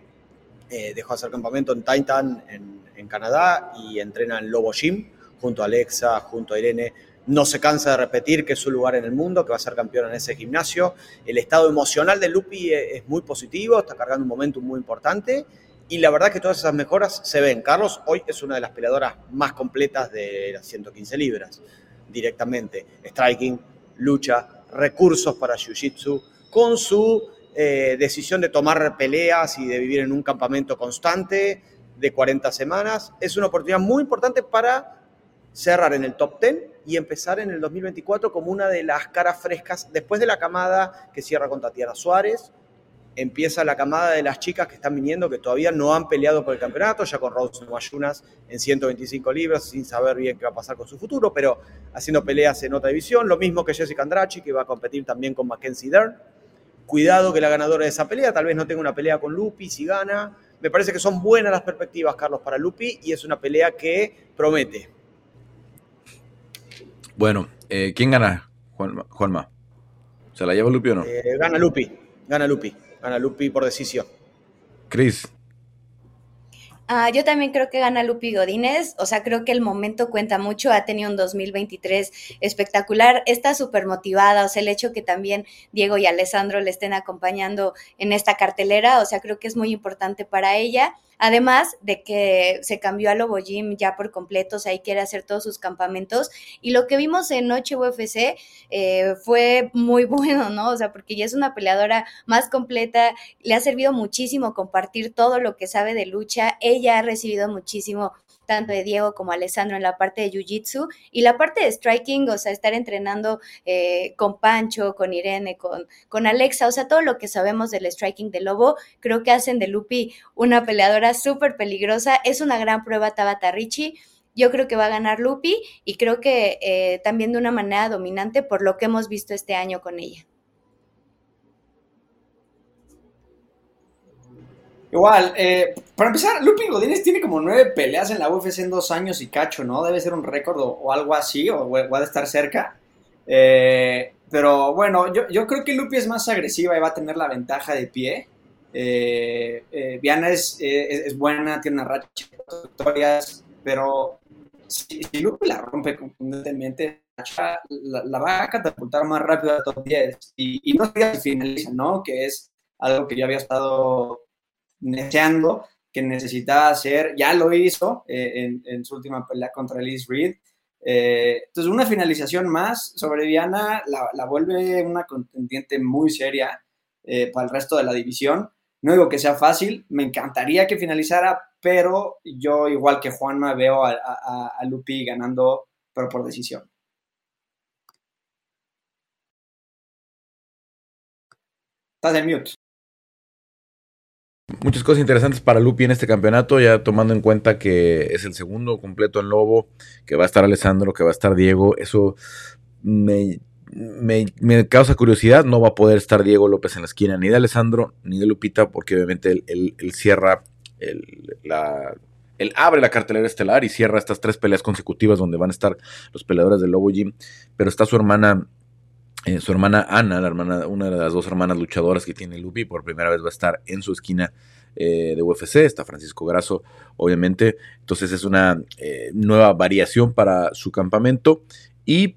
D: eh, dejó de hacer campamento en Titan, en, Canadá, y entrena en Lobo Gym, junto a Alexa, junto a Irene. No se cansa de repetir que es su lugar en el mundo, que va a ser campeón en ese gimnasio. El estado emocional de Lupi es muy positivo, está cargando un momento muy importante y la verdad que todas esas mejoras se ven. Carlos hoy es una de las peleadoras más completas de las 115 libras, directamente. Striking, lucha, recursos para Jiu-Jitsu, con su eh, decisión de tomar peleas y de vivir en un campamento constante de 40 semanas. Es una oportunidad muy importante para cerrar en el top 10 y empezar en el 2024 como una de las caras frescas después de la camada que cierra con Tatiana Suárez. Empieza la camada de las chicas que están viniendo que todavía no han peleado por el campeonato, ya con Rose Mayunas en 125 libras, sin saber bien qué va a pasar con su futuro, pero haciendo peleas en otra división. Lo mismo que Jessica Andrachi, que va a competir también con Mackenzie Dern cuidado que la ganadora de esa pelea, tal vez no tenga una pelea con Lupi si gana. Me parece que son buenas las perspectivas, Carlos, para Lupi y es una pelea que promete.
A: Bueno, eh, ¿quién gana, Juanma? ¿Se la lleva Lupi o no?
D: Eh, gana Lupi, gana Lupi, gana Lupi por decisión.
A: Cris.
B: Ah, yo también creo que gana Lupi Godínez, o sea, creo que el momento cuenta mucho, ha tenido un 2023 espectacular, está súper motivada, o sea, el hecho que también Diego y Alessandro le estén acompañando en esta cartelera, o sea, creo que es muy importante para ella. Además de que se cambió a Lobo Gym ya por completo, o sea, ahí quiere hacer todos sus campamentos. Y lo que vimos en Noche UFC eh, fue muy bueno, ¿no? O sea, porque ya es una peleadora más completa, le ha servido muchísimo compartir todo lo que sabe de lucha. Ella ha recibido muchísimo tanto de Diego como Alessandro en la parte de Jiu-Jitsu y la parte de striking, o sea, estar entrenando eh, con Pancho, con Irene, con, con Alexa, o sea, todo lo que sabemos del striking de Lobo, creo que hacen de Lupi una peleadora súper peligrosa. Es una gran prueba Tabata Richie. Yo creo que va a ganar Lupi y creo que eh, también de una manera dominante por lo que hemos visto este año con ella.
C: Igual, eh, para empezar, Lupi Godínez tiene como nueve peleas en la UFC en dos años y cacho, ¿no? Debe ser un récord o, algo así, o va a estar cerca. Eh, pero bueno, yo, yo, creo que Lupi es más agresiva y va a tener la ventaja de pie. Eh, eh Viana es, es, buena, tiene una racha de victorias, pero si, Lupi la rompe contundentemente, la, la, va a catapultar más rápido a top 10. Y, y no se finaliza, ¿no? Que es algo que yo había estado deseando que necesitaba hacer, ya lo hizo eh, en, su última pelea contra Liz Reed. Eh, entonces, una finalización más sobre Diana la, vuelve una contendiente muy seria eh, para el resto de la división. No digo que sea fácil, me encantaría que finalizara, pero yo, igual que Juanma, veo a, a Lupi ganando, pero por decisión. Estás en mute.
A: Muchas cosas interesantes para Lupi en este campeonato, ya tomando en cuenta que es el segundo completo en Lobo, que va a estar Alessandro, que va a estar Diego. Eso me, causa curiosidad. No va a poder estar Diego López en la esquina, ni de Alessandro, ni de Lupita, porque obviamente él, cierra, el, él abre la cartelera estelar y cierra estas tres peleas consecutivas donde van a estar los peleadores del Lobo Gym. Pero está su hermana eh, su hermana Ana, la hermana, una de las dos hermanas luchadoras que tiene Lupi, por primera vez va a estar en su esquina eh, de UFC. Está Francisco Grasso, obviamente. Entonces es una eh, nueva variación para su campamento. Y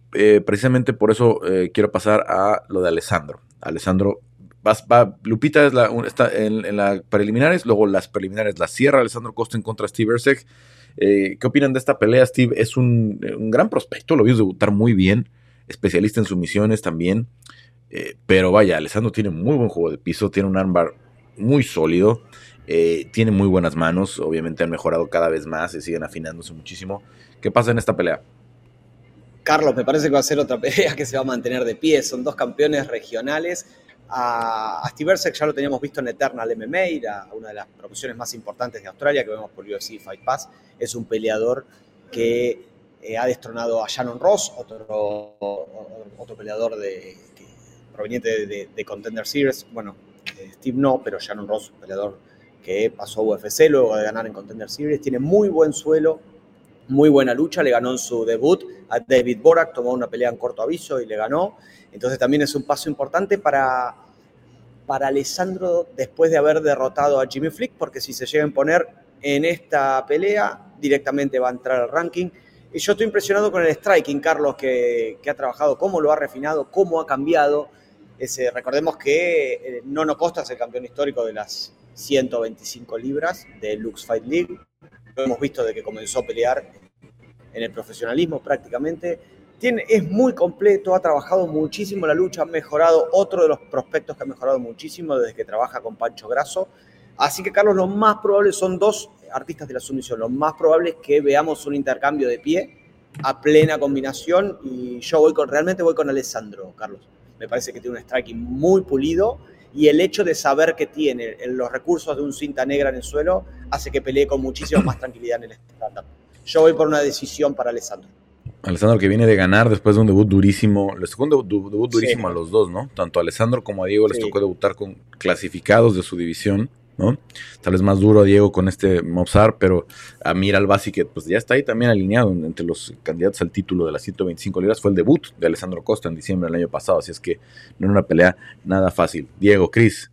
A: precisamente por eso quiero pasar a lo de Alessandro. Alessandro, va, Lupita es la, está en, las preliminares, luego las preliminares las cierra Alessandro Costa en contra Steve Ersek. ¿Qué opinan de esta pelea? Steve es un, un gran prospecto, lo vimos debutar muy bien especialista en sumisiones también. Eh, pero vaya, Alessandro tiene muy buen juego de piso, tiene un armbar muy sólido, eh, tiene muy buenas manos, obviamente han mejorado cada vez más y siguen afinándose muchísimo. ¿Qué pasa en esta pelea?
D: Carlos, me parece que va a ser otra pelea que se va a mantener de pie. Son dos campeones regionales. A, Steve ya lo teníamos visto en Eternal MMA, una de las promociones más importantes de Australia que vemos por UFC Fight Pass. Es un peleador que eh, ha destronado a Shannon Ross, otro, otro peleador proveniente de, Contender Series. Bueno, eh, Steve no, pero Shannon Ross, peleador que pasó a UFC luego de ganar en Contender Series. Tiene muy buen suelo, muy buena lucha. Le ganó en su debut a David Borak, tomó una pelea en corto aviso y le ganó. Entonces también es un paso importante para, para Alessandro después de haber derrotado a Jimmy Flick, porque si se llega a imponer en esta pelea, directamente va a entrar al ranking. Yo estoy impresionado con el striking, Carlos, que, ha trabajado, cómo lo ha refinado, cómo ha cambiado. Ese, recordemos que eh, Nono Costa es el campeón histórico de las 125 libras de Lux Fight League. Lo hemos visto de que comenzó a pelear en el profesionalismo prácticamente. Tiene, es muy completo, ha trabajado muchísimo la lucha, ha mejorado, otro de los prospectos que ha mejorado muchísimo desde que trabaja con Pancho Grasso. Así que, Carlos, lo más probable son dos artistas de la sumisión. Lo más probable es que veamos un intercambio de pie a plena combinación y yo voy con, realmente voy con Alessandro, Carlos. Me parece que tiene un striking muy pulido y el hecho de saber que tiene los recursos de un cinta negra en el suelo hace que pelee con muchísima más tranquilidad en el stand Yo voy por una decisión para Alessandro.
A: Alessandro que viene de ganar después de un debut durísimo. Les tocó un debut, durísimo a los dos, ¿no? Tanto a Alessandro como a Diego les tocó debutar con clasificados de su división, ¿no? Tal vez más duro a Diego con este Mozart, pero a Mira Albasi que pues ya está ahí también alineado entre los candidatos al título de las 125 libras. Fue el debut de Alessandro Costa en diciembre del año pasado, así es que no era una pelea nada fácil. Diego, Cris.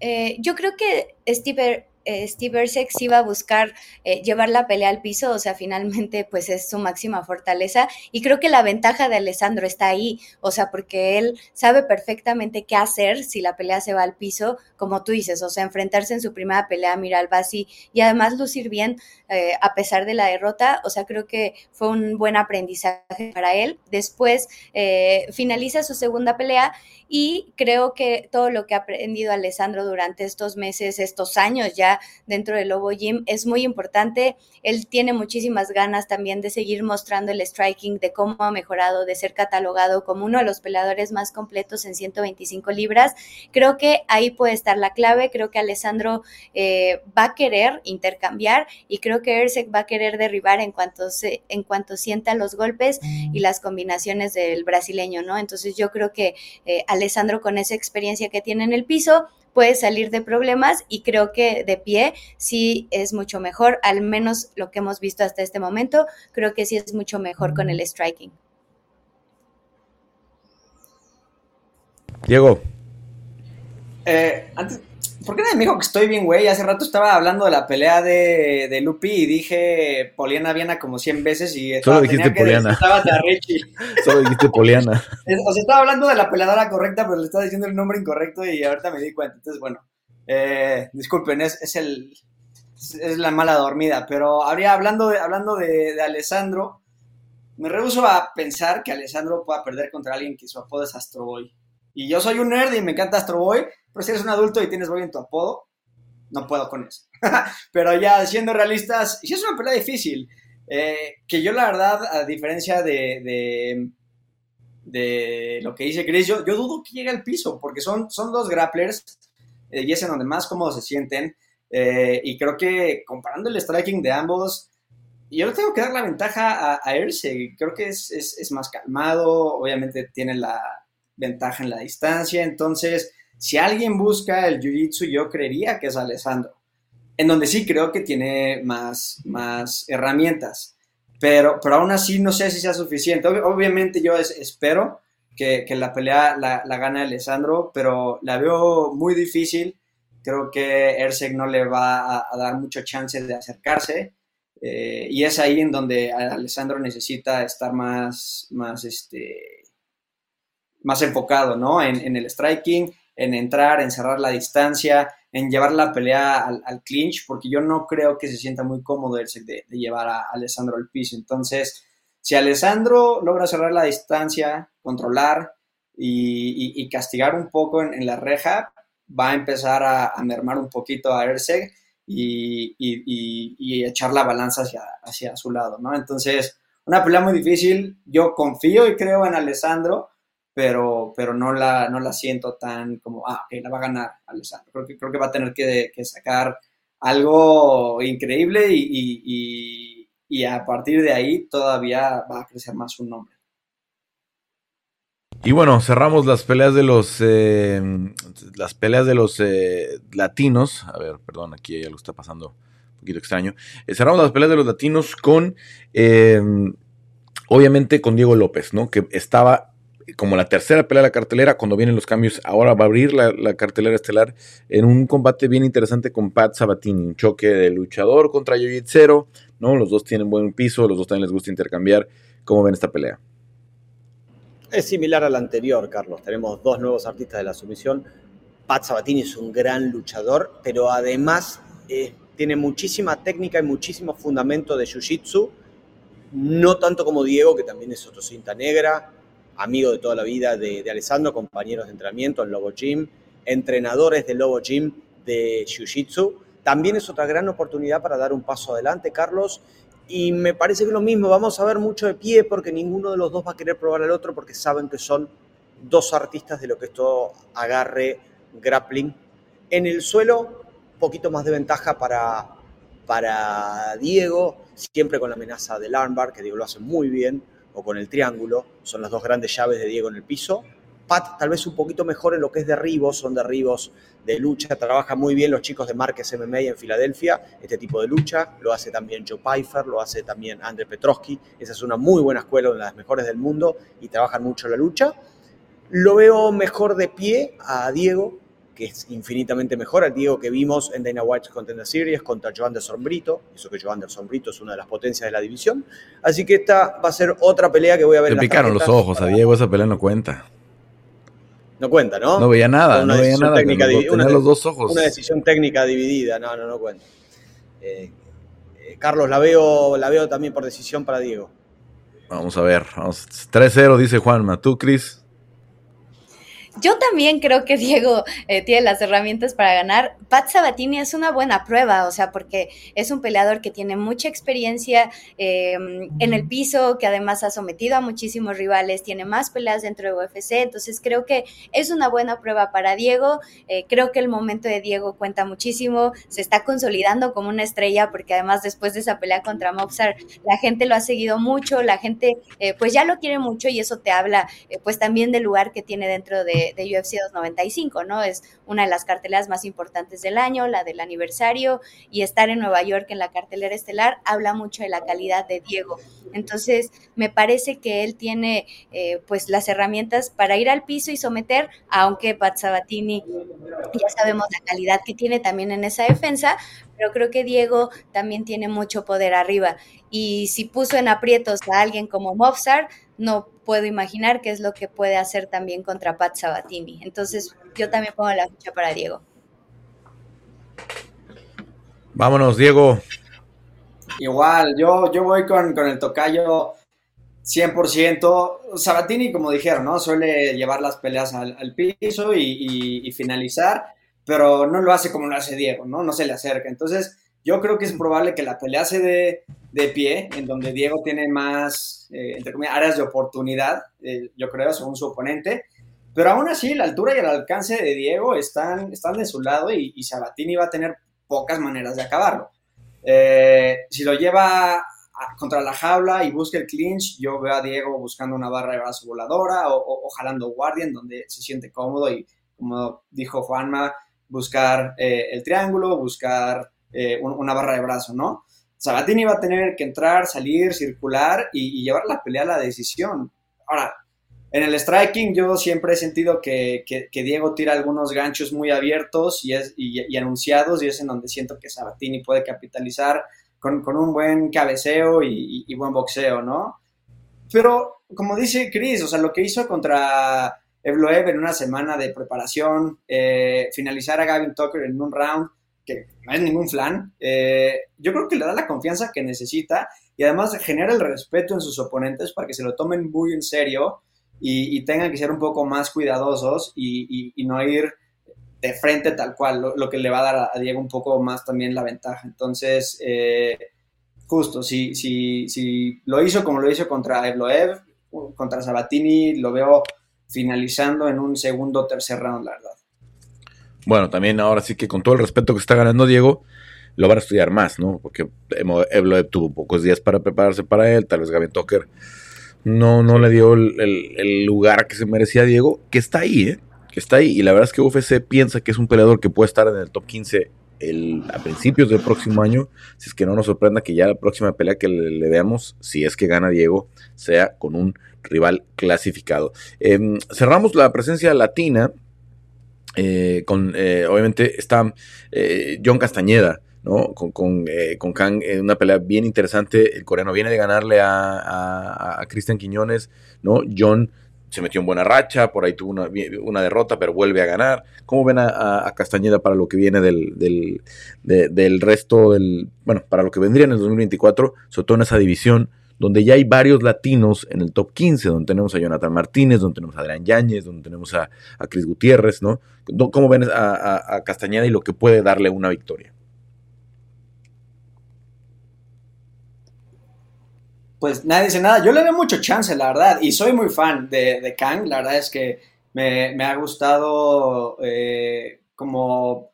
B: Eh, yo creo que Steve eh, Steve Ersex iba a buscar eh, llevar la pelea al piso, o sea, finalmente pues es su máxima fortaleza y creo que la ventaja de Alessandro está ahí, o sea, porque él sabe perfectamente qué hacer si la pelea se va al piso, como tú dices, o sea, enfrentarse en su primera pelea a Miral Basi y además lucir bien eh, a pesar de la derrota, o sea, creo que fue un buen aprendizaje para él. Después finaliza su segunda pelea y creo que todo lo que ha aprendido Alessandro durante estos meses, estos años ya dentro del Lobo Gym es muy importante. Él tiene muchísimas ganas también de seguir mostrando el striking, de cómo ha mejorado, de ser catalogado como uno de los peleadores más completos en 125 libras. Creo que ahí puede estar la clave. Creo que Alessandro eh, va a querer intercambiar y creo que Ersek va a querer derribar en cuanto, se, en cuanto sienta los golpes y las combinaciones del brasileño, ¿no? Entonces yo creo que eh, Alessandro con esa experiencia que tiene en el piso puede salir de problemas y creo que de pie sí es mucho mejor, al menos lo que hemos visto hasta este momento, creo que sí es mucho mejor con el striking.
A: Diego.
C: Eh, antes, ¿Por qué nadie me dijo que estoy bien, güey? Hace rato estaba hablando de la pelea de, de Lupi y dije Poliana Viana como 100 veces y...
A: Solo dijiste Poliana. Estaba Solo dijiste Poliana.
C: O sea, estaba hablando de la peleadora correcta, pero le estaba diciendo el nombre incorrecto y ahorita me di cuenta. Entonces, bueno, eh, disculpen, es, es, el, es la mala dormida. Pero habría, hablando de, hablando de, de Alessandro, me rehuso a pensar que Alessandro pueda perder contra alguien que su apodo es Astro Boy. Y yo soy un nerd y me encanta Astro Boy, pero si eres un adulto y tienes Boy en tu apodo, no puedo con eso. pero ya siendo realistas, sí es una pelea difícil. Eh, que yo la verdad, a diferencia de, de, lo que dice Chris, yo, dudo que llegue al piso, porque son, son dos grapplers eh, y es en donde más cómodos se sienten. Eh, y creo que comparando el striking de ambos, yo le tengo que dar la ventaja a, a Creo que es, es, más calmado, obviamente tiene la, ventaja en la distancia. Entonces, si alguien busca el Jiu-Jitsu, yo creería que es Alessandro. En donde sí creo que tiene más, más herramientas. Pero, pero aún así no sé si sea suficiente. obviamente yo espero que, la pelea la, la, gane Alessandro, pero la veo muy difícil. Creo que Ersek no le va a, dar mucho chance de acercarse. Eh, y es ahí en donde Alessandro necesita estar más, más este, más enfocado, ¿no? En, el striking, en entrar, en cerrar la distancia, en llevar la pelea al, clinch, porque yo no creo que se sienta muy cómodo de, de llevar a Alessandro al piso. Entonces, si Alessandro logra cerrar la distancia, controlar y, castigar un poco en, la reja, va a empezar a, mermar un poquito a Erseg y, echar la balanza hacia, hacia su lado, ¿no? Entonces, una pelea muy difícil. Yo confío y creo en Alessandro, pero, pero no, la, no la siento tan como, ah, ok, la va a ganar Alessandro. Creo que, creo que va a tener que, sacar algo increíble y, a partir de ahí todavía va a crecer más su nombre.
A: Y bueno, cerramos las peleas de los eh, las peleas de los eh, latinos. A ver, perdón, aquí ya lo está pasando un poquito extraño. Eh, cerramos las peleas de los latinos con obviamente con Diego López, ¿no? Que estaba como la tercera pelea de la cartelera, cuando vienen los cambios, ahora va a abrir la, cartelera estelar en un combate bien interesante con Pat Sabatini, un choque de luchador contra Jiu-Jitsu, ¿no? Los dos tienen buen piso, los dos también les gusta intercambiar. ¿Cómo ven esta pelea?
D: Es similar a la anterior, Carlos. Tenemos dos nuevos artistas de la sumisión. Pat Sabatini es un gran luchador, pero además eh, tiene muchísima técnica y muchísimo fundamento de Jiu-Jitsu. No tanto como Diego, que también es otro cinta negra, amigo de toda la vida de, Alessandro, compañeros de entrenamiento en Lobo Gym, entrenadores del Lobo Gym de Jiu-Jitsu. También es otra gran oportunidad para dar un paso adelante, Carlos. Y me parece que lo mismo, vamos a ver mucho de pie porque ninguno de los dos va a querer probar al otro porque saben que son dos artistas de lo que esto agarre grappling. En el suelo, poquito más de ventaja para, para Diego siempre con la amenaza del armbar, que Diego lo hace muy bien, o con el triángulo, son las dos grandes llaves de Diego en el piso. Pat tal vez un poquito mejor en lo que es derribos, son derribos de lucha, trabaja muy bien los chicos de Márquez MMA en Filadelfia, este tipo de lucha, lo hace también Joe Pfeiffer, lo hace también André Petrovsky, esa es una muy buena escuela, una de las mejores del mundo y trabajan mucho la lucha. Lo veo mejor de pie a Diego, que es infinitamente mejor al Diego que vimos en Dana White's Contender Series contra Joe Anderson Brito, eso que Joe Anderson Brito es una de las potencias de la división, así que esta va a ser otra pelea que voy a ver.
A: Le picaron los ojos a Diego, esa pelea no cuenta.
D: No cuenta, ¿no?
A: No veía nada, no veía nada. Técnica
D: una,
A: los dos ojos.
D: Una decisión técnica dividida, no, no, no cuenta. Eh, eh, Carlos, la veo, la veo también por decisión para Diego.
A: Vamos a ver, 3-0 dice Juanma. ¿Tú, Cris?
B: Yo también creo que Diego eh, tiene las herramientas para ganar. Pat Sabatini es una buena prueba, o sea, porque es un peleador que tiene mucha experiencia em, en el piso, que además ha sometido a muchísimos rivales, tiene más peleas dentro de UFC, entonces creo que es una buena prueba para Diego. Eh, creo que el momento de Diego cuenta muchísimo, se está consolidando como una estrella, porque además después de esa pelea contra Mopsar, la gente lo ha seguido mucho, la gente eh, pues ya lo quiere mucho y eso te habla pues también del lugar que tiene dentro de de, UFC 295, ¿no? Es una de las carteleras más importantes del año, la del aniversario, y estar en Nueva York en la cartelera estelar habla mucho de la calidad de Diego. Entonces, me parece que él tiene eh, pues las herramientas para ir al piso y someter, aunque Pat Sabatini ya sabemos la calidad que tiene también en esa defensa, pero creo que Diego también tiene mucho poder arriba. Y si puso en aprietos a alguien como Mofsar, no puedo imaginar qué es lo que puede hacer también contra Pat Sabatini. Entonces, yo también pongo la ficha para Diego.
A: Vámonos, Diego.
C: Igual, yo, yo voy con, el tocayo 100%. Sabatini, como dijeron, ¿no? Suele llevar las peleas al, piso y, finalizar, pero no lo hace como lo hace Diego, ¿no? No se le acerca. Entonces, yo creo que es probable que la pelea se dé de pie, en donde Diego tiene más, eh, entre comillas, áreas de oportunidad, eh, yo creo, según su oponente. Pero aún así, la altura y el alcance de Diego están, están de su lado y, Sabatini va a tener pocas maneras de acabarlo. Eh, si lo lleva contra la jaula y busca el clinch, yo veo a Diego buscando una barra de brazo voladora o, jalando guardia en donde se siente cómodo y, como dijo Juanma, buscar el triángulo, buscar una barra de brazo, ¿no? Sabatini va a tener que entrar, salir, circular y, llevar la pelea a la decisión. Ahora, en el striking yo siempre he sentido que, Diego tira algunos ganchos muy abiertos y, es, y, anunciados y es en donde siento que Sabatini puede capitalizar con, un buen cabeceo y, buen boxeo, ¿no? Pero como dice Chris, o sea, lo que hizo contra Evloev en una semana de preparación, eh, finalizar a Gavin Tucker en un round, que no es ningún flan, eh, yo creo que le da la confianza que necesita y además genera el respeto en sus oponentes para que se lo tomen muy en serio y, tengan que ser un poco más cuidadosos y, no ir de frente tal cual, lo, que le va a dar a, Diego un poco más también la ventaja. Entonces, eh, justo, si, si, si lo hizo como lo hizo contra Evloev, contra Sabatini, lo veo finalizando en un segundo o tercer round, la verdad.
A: Bueno, también ahora sí que con todo el respeto que está ganando Diego, lo van a estudiar más, ¿no? Porque Evloev tuvo pocos días para prepararse para él, tal vez Gavin Tucker no, no le dio el, lugar que se merecía a Diego, que está ahí, ¿eh? Que está ahí. Y la verdad es que UFC piensa que es un peleador que puede estar en el top 15 el, a principios del próximo año, si es que no nos sorprenda que ya la próxima pelea que le, veamos, si es que gana Diego, sea con un rival clasificado. Em, cerramos la presencia latina eh, con, eh, obviamente está eh, John Castañeda, ¿no? Con, con, con Kang una pelea bien interesante. El coreano viene de ganarle a, a, Cristian Quiñones, ¿no? John se metió en buena racha, por ahí tuvo una, derrota, pero vuelve a ganar. ¿Cómo ven a, Castañeda para lo que viene del, del, del, resto del, bueno, para lo que vendría en el 2024, sobre todo en esa división? Donde ya hay varios latinos en el top 15, donde tenemos a Jonathan Martínez, donde tenemos a Adrián Yáñez, donde tenemos a, a Cris Gutiérrez, ¿no? ¿Cómo ven a, Castañeda y lo que puede darle una victoria?
C: Pues nadie dice nada. Yo le doy mucho chance, la verdad, y soy muy fan de, de Kang. La verdad es que me, ha gustado eh, como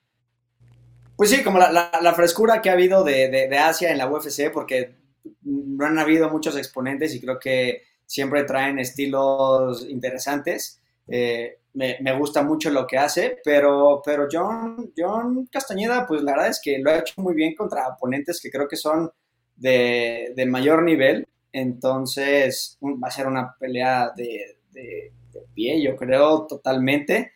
C: pues sí, como la, frescura que ha habido de, de, Asia en la UFC, porque no han habido muchos exponentes y creo que siempre traen estilos interesantes. Eh, me, gusta mucho lo que hace, pero, pero John, John Castañeda, pues la verdad es que lo ha hecho muy bien contra oponentes que creo que son de, de mayor nivel. Entonces va a ser una pelea de, de, pie, yo creo, totalmente.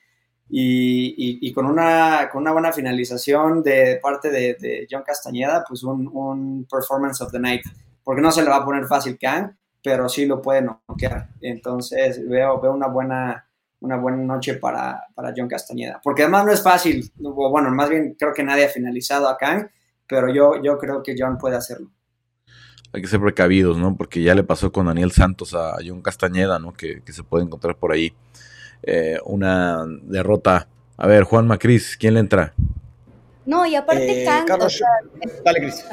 C: Y, y, con, una, con una buena finalización de parte de, John Castañeda, pues un, un, performance of the night. Porque no se le va a poner fácil Kang, pero sí lo puede noquear. Entonces veo, veo una buena una buena noche para, para, John Castañeda. Porque además no es fácil, bueno, más bien creo que nadie ha finalizado a Kang, pero yo, yo creo que John puede hacerlo.
A: Hay que ser precavidos, ¿no? Porque ya le pasó con Daniel Santos a John Castañeda, ¿no? Que, se puede encontrar por ahí eh, una derrota. A ver, Juan Macris, ¿quién le entra?
B: No, y aparte
D: eh,
B: Kang...
D: Carlos, dale, Cris.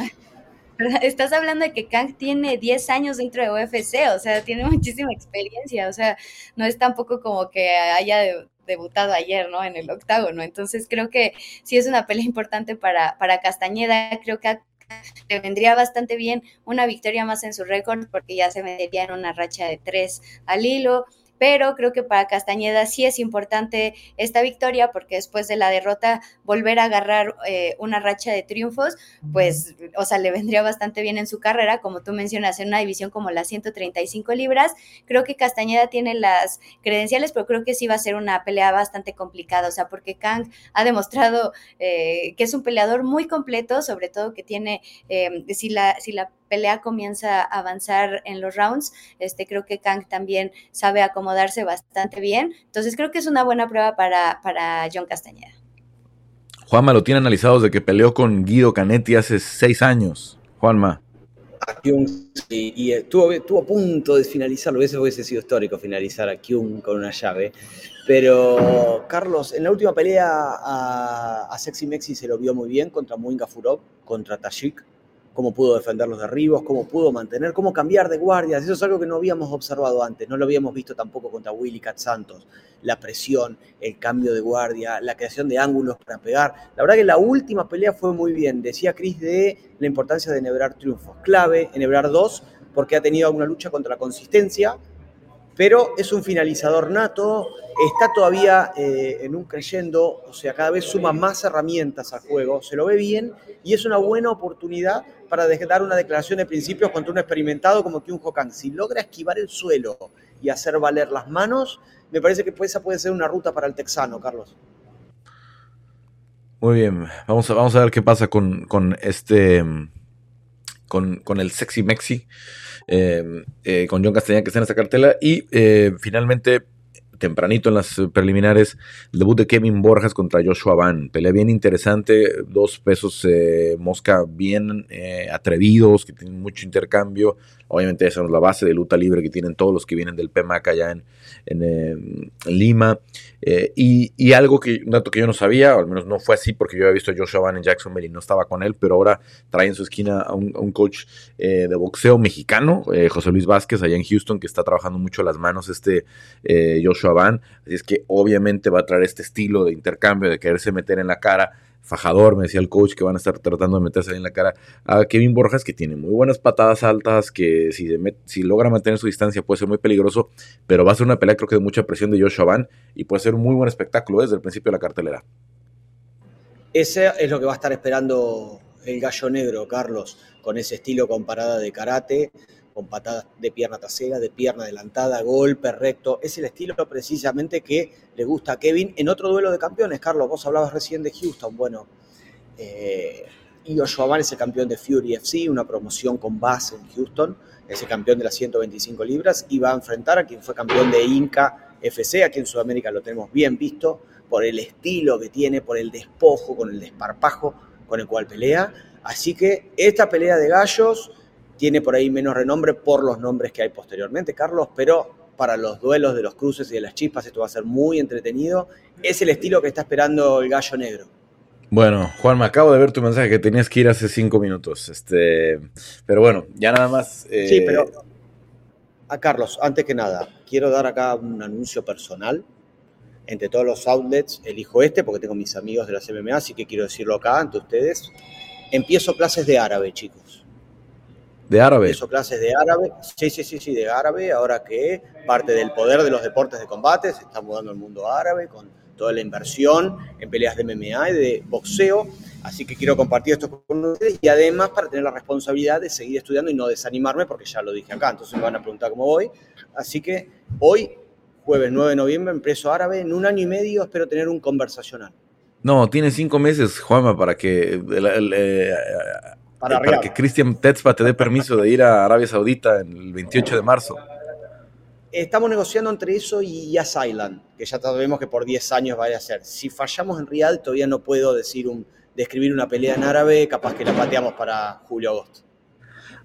B: Estás hablando de que Kang tiene 10 años dentro de UFC, o sea, tiene muchísima experiencia, o sea, no es tampoco como que haya debutado ayer, ¿no? En el octágono. Entonces creo que sí es una pelea importante para, para Castañeda, creo que le vendría bastante bien una victoria más en su récord porque ya se metería en una racha de tres al hilo pero creo que para Castañeda sí es importante esta victoria porque después de la derrota volver a agarrar eh, una racha de triunfos, pues, o sea, le vendría bastante bien en su carrera, como tú mencionas, en una división como las 135 libras. Creo que Castañeda tiene las credenciales, pero creo que sí va a ser una pelea bastante complicada, o sea, porque Kang ha demostrado eh, que es un peleador muy completo, sobre todo que tiene, eh, si, la, si la pelea comienza a avanzar en los rounds, este, creo que Kang también sabe acomodarse bastante bien. Entonces creo que es una buena prueba para, para John Castañeda.
A: Juanma lo tiene analizado desde que peleó con Guido Canetti hace seis años. Juanma.
D: Y, estuvo, estuvo, a punto de finalizarlo, hubiese, hubiese sido histórico finalizar a Kyung con una llave. Pero Carlos, en la última pelea a, a Sexy Mexi se lo vio muy bien contra Muinga Furov, contra Tashik cómo pudo defender los derribos, cómo pudo mantener, cómo cambiar de guardias. Eso es algo que no habíamos observado antes, no lo habíamos visto tampoco contra Willy Cat Santos. La presión, el cambio de guardia, la creación de ángulos para pegar. La verdad que la última pelea fue muy bien. Decía Chris de la importancia de enhebrar triunfos. Clave, enhebrar dos, porque ha tenido alguna lucha contra la consistencia, pero es un finalizador nato, está todavía eh, en un creyendo, o sea, cada vez suma más herramientas al juego, se lo ve bien y es una buena oportunidad para dar una declaración de principios contra un experimentado como Kyung Ho Kang. Si logra esquivar el suelo y hacer valer las manos, me parece que esa puede ser una ruta para el texano, Carlos.
A: Muy bien, vamos a, vamos a ver qué pasa con, este, con, con el Sexy Mexi. Em, eh, con John Castellán que está en esta cartela. Y eh, finalmente, tempranito en las preliminares, el debut de Kevin Borjas contra Joshua Van. Pelea bien interesante, dos pesos eh, mosca bien atrevidos, que tienen mucho intercambio. Obviamente esa es la base de luta libre que tienen todos los que vienen del PMAC allá en, en, Lima. y, algo que, un dato que yo no sabía, o al menos no fue así porque yo había visto a Joshua Van en Jacksonville y no estaba con él, pero ahora trae en su esquina a un, coach de boxeo mexicano eh, José Luis Vázquez, allá en Houston, que está trabajando mucho las manos este eh, Joshua Van. Así es que obviamente va a traer este estilo de intercambio, de quererse meter en la cara. Fajador, me decía el coach, que van a estar tratando de meterse en la cara a Kevin Borjas, que tiene muy buenas patadas altas, que si, logra mantener su distancia puede ser muy peligroso, pero va a ser una pelea creo que de mucha presión de Joshua Van y puede ser un muy buen espectáculo desde el principio de la cartelera.
D: Ese es lo que va a estar esperando el gallo negro, Carlos, con ese estilo comparada de karate, con patadas de pierna trasera, de pierna adelantada, golpe recto. Es el estilo precisamente que le gusta a Kevin en otro duelo de campeones. Carlos, vos hablabas recién de Houston. Bueno, eh, Joshua es el campeón de Fury FC, una promoción con base en Houston. Es el campeón de las 125 libras y va a enfrentar a quien fue campeón de Inca FC. Aquí en Sudamérica lo tenemos bien visto por el estilo que tiene, por el despojo, con el desparpajo con el cual pelea. Así que esta pelea de gallos tiene por ahí menos renombre por los nombres que hay posteriormente, Carlos, pero para los duelos de los cruces y de las chispas esto va a ser muy entretenido. Es el estilo que está esperando el gallo negro.
A: Bueno, Juan, me acabo de ver tu mensaje que tenías que ir hace cinco minutos. Este, pero bueno, ya nada más.
D: Eh, sí, pero a Carlos, antes que nada, quiero dar acá un anuncio personal. Entre todos los outlets, elijo este porque tengo mis amigos de la CMMA, así que quiero decirlo acá ante ustedes. Empiezo clases de árabe, chicos
A: De árabe.
D: Hizo clases de árabe. Sí, sí, sí, sí, de árabe. Ahora que parte del poder de los deportes de combate se está mudando al mundo árabe con toda la inversión en peleas de MMA y de boxeo. Así que quiero compartir esto con ustedes y además para tener la responsabilidad de seguir estudiando y no desanimarme porque ya lo dije acá, entonces me van a preguntar cómo voy. Así que hoy, jueves 9 de noviembre, en Preso Árabe, en un año y medio espero tener un conversacional.
A: No, tiene cinco meses, Juanma, para que eh, para, para que Cristian Tetzpa te dé permiso de ir a Arabia Saudita el 28 de marzo.
D: Estamos negociando entre eso y Yas Island, que ya sabemos que por 10 años va a ser. Si fallamos en Riyadh, todavía no puedo decir un, describir una pelea en árabe, capaz que la pateamos para julio-agosto.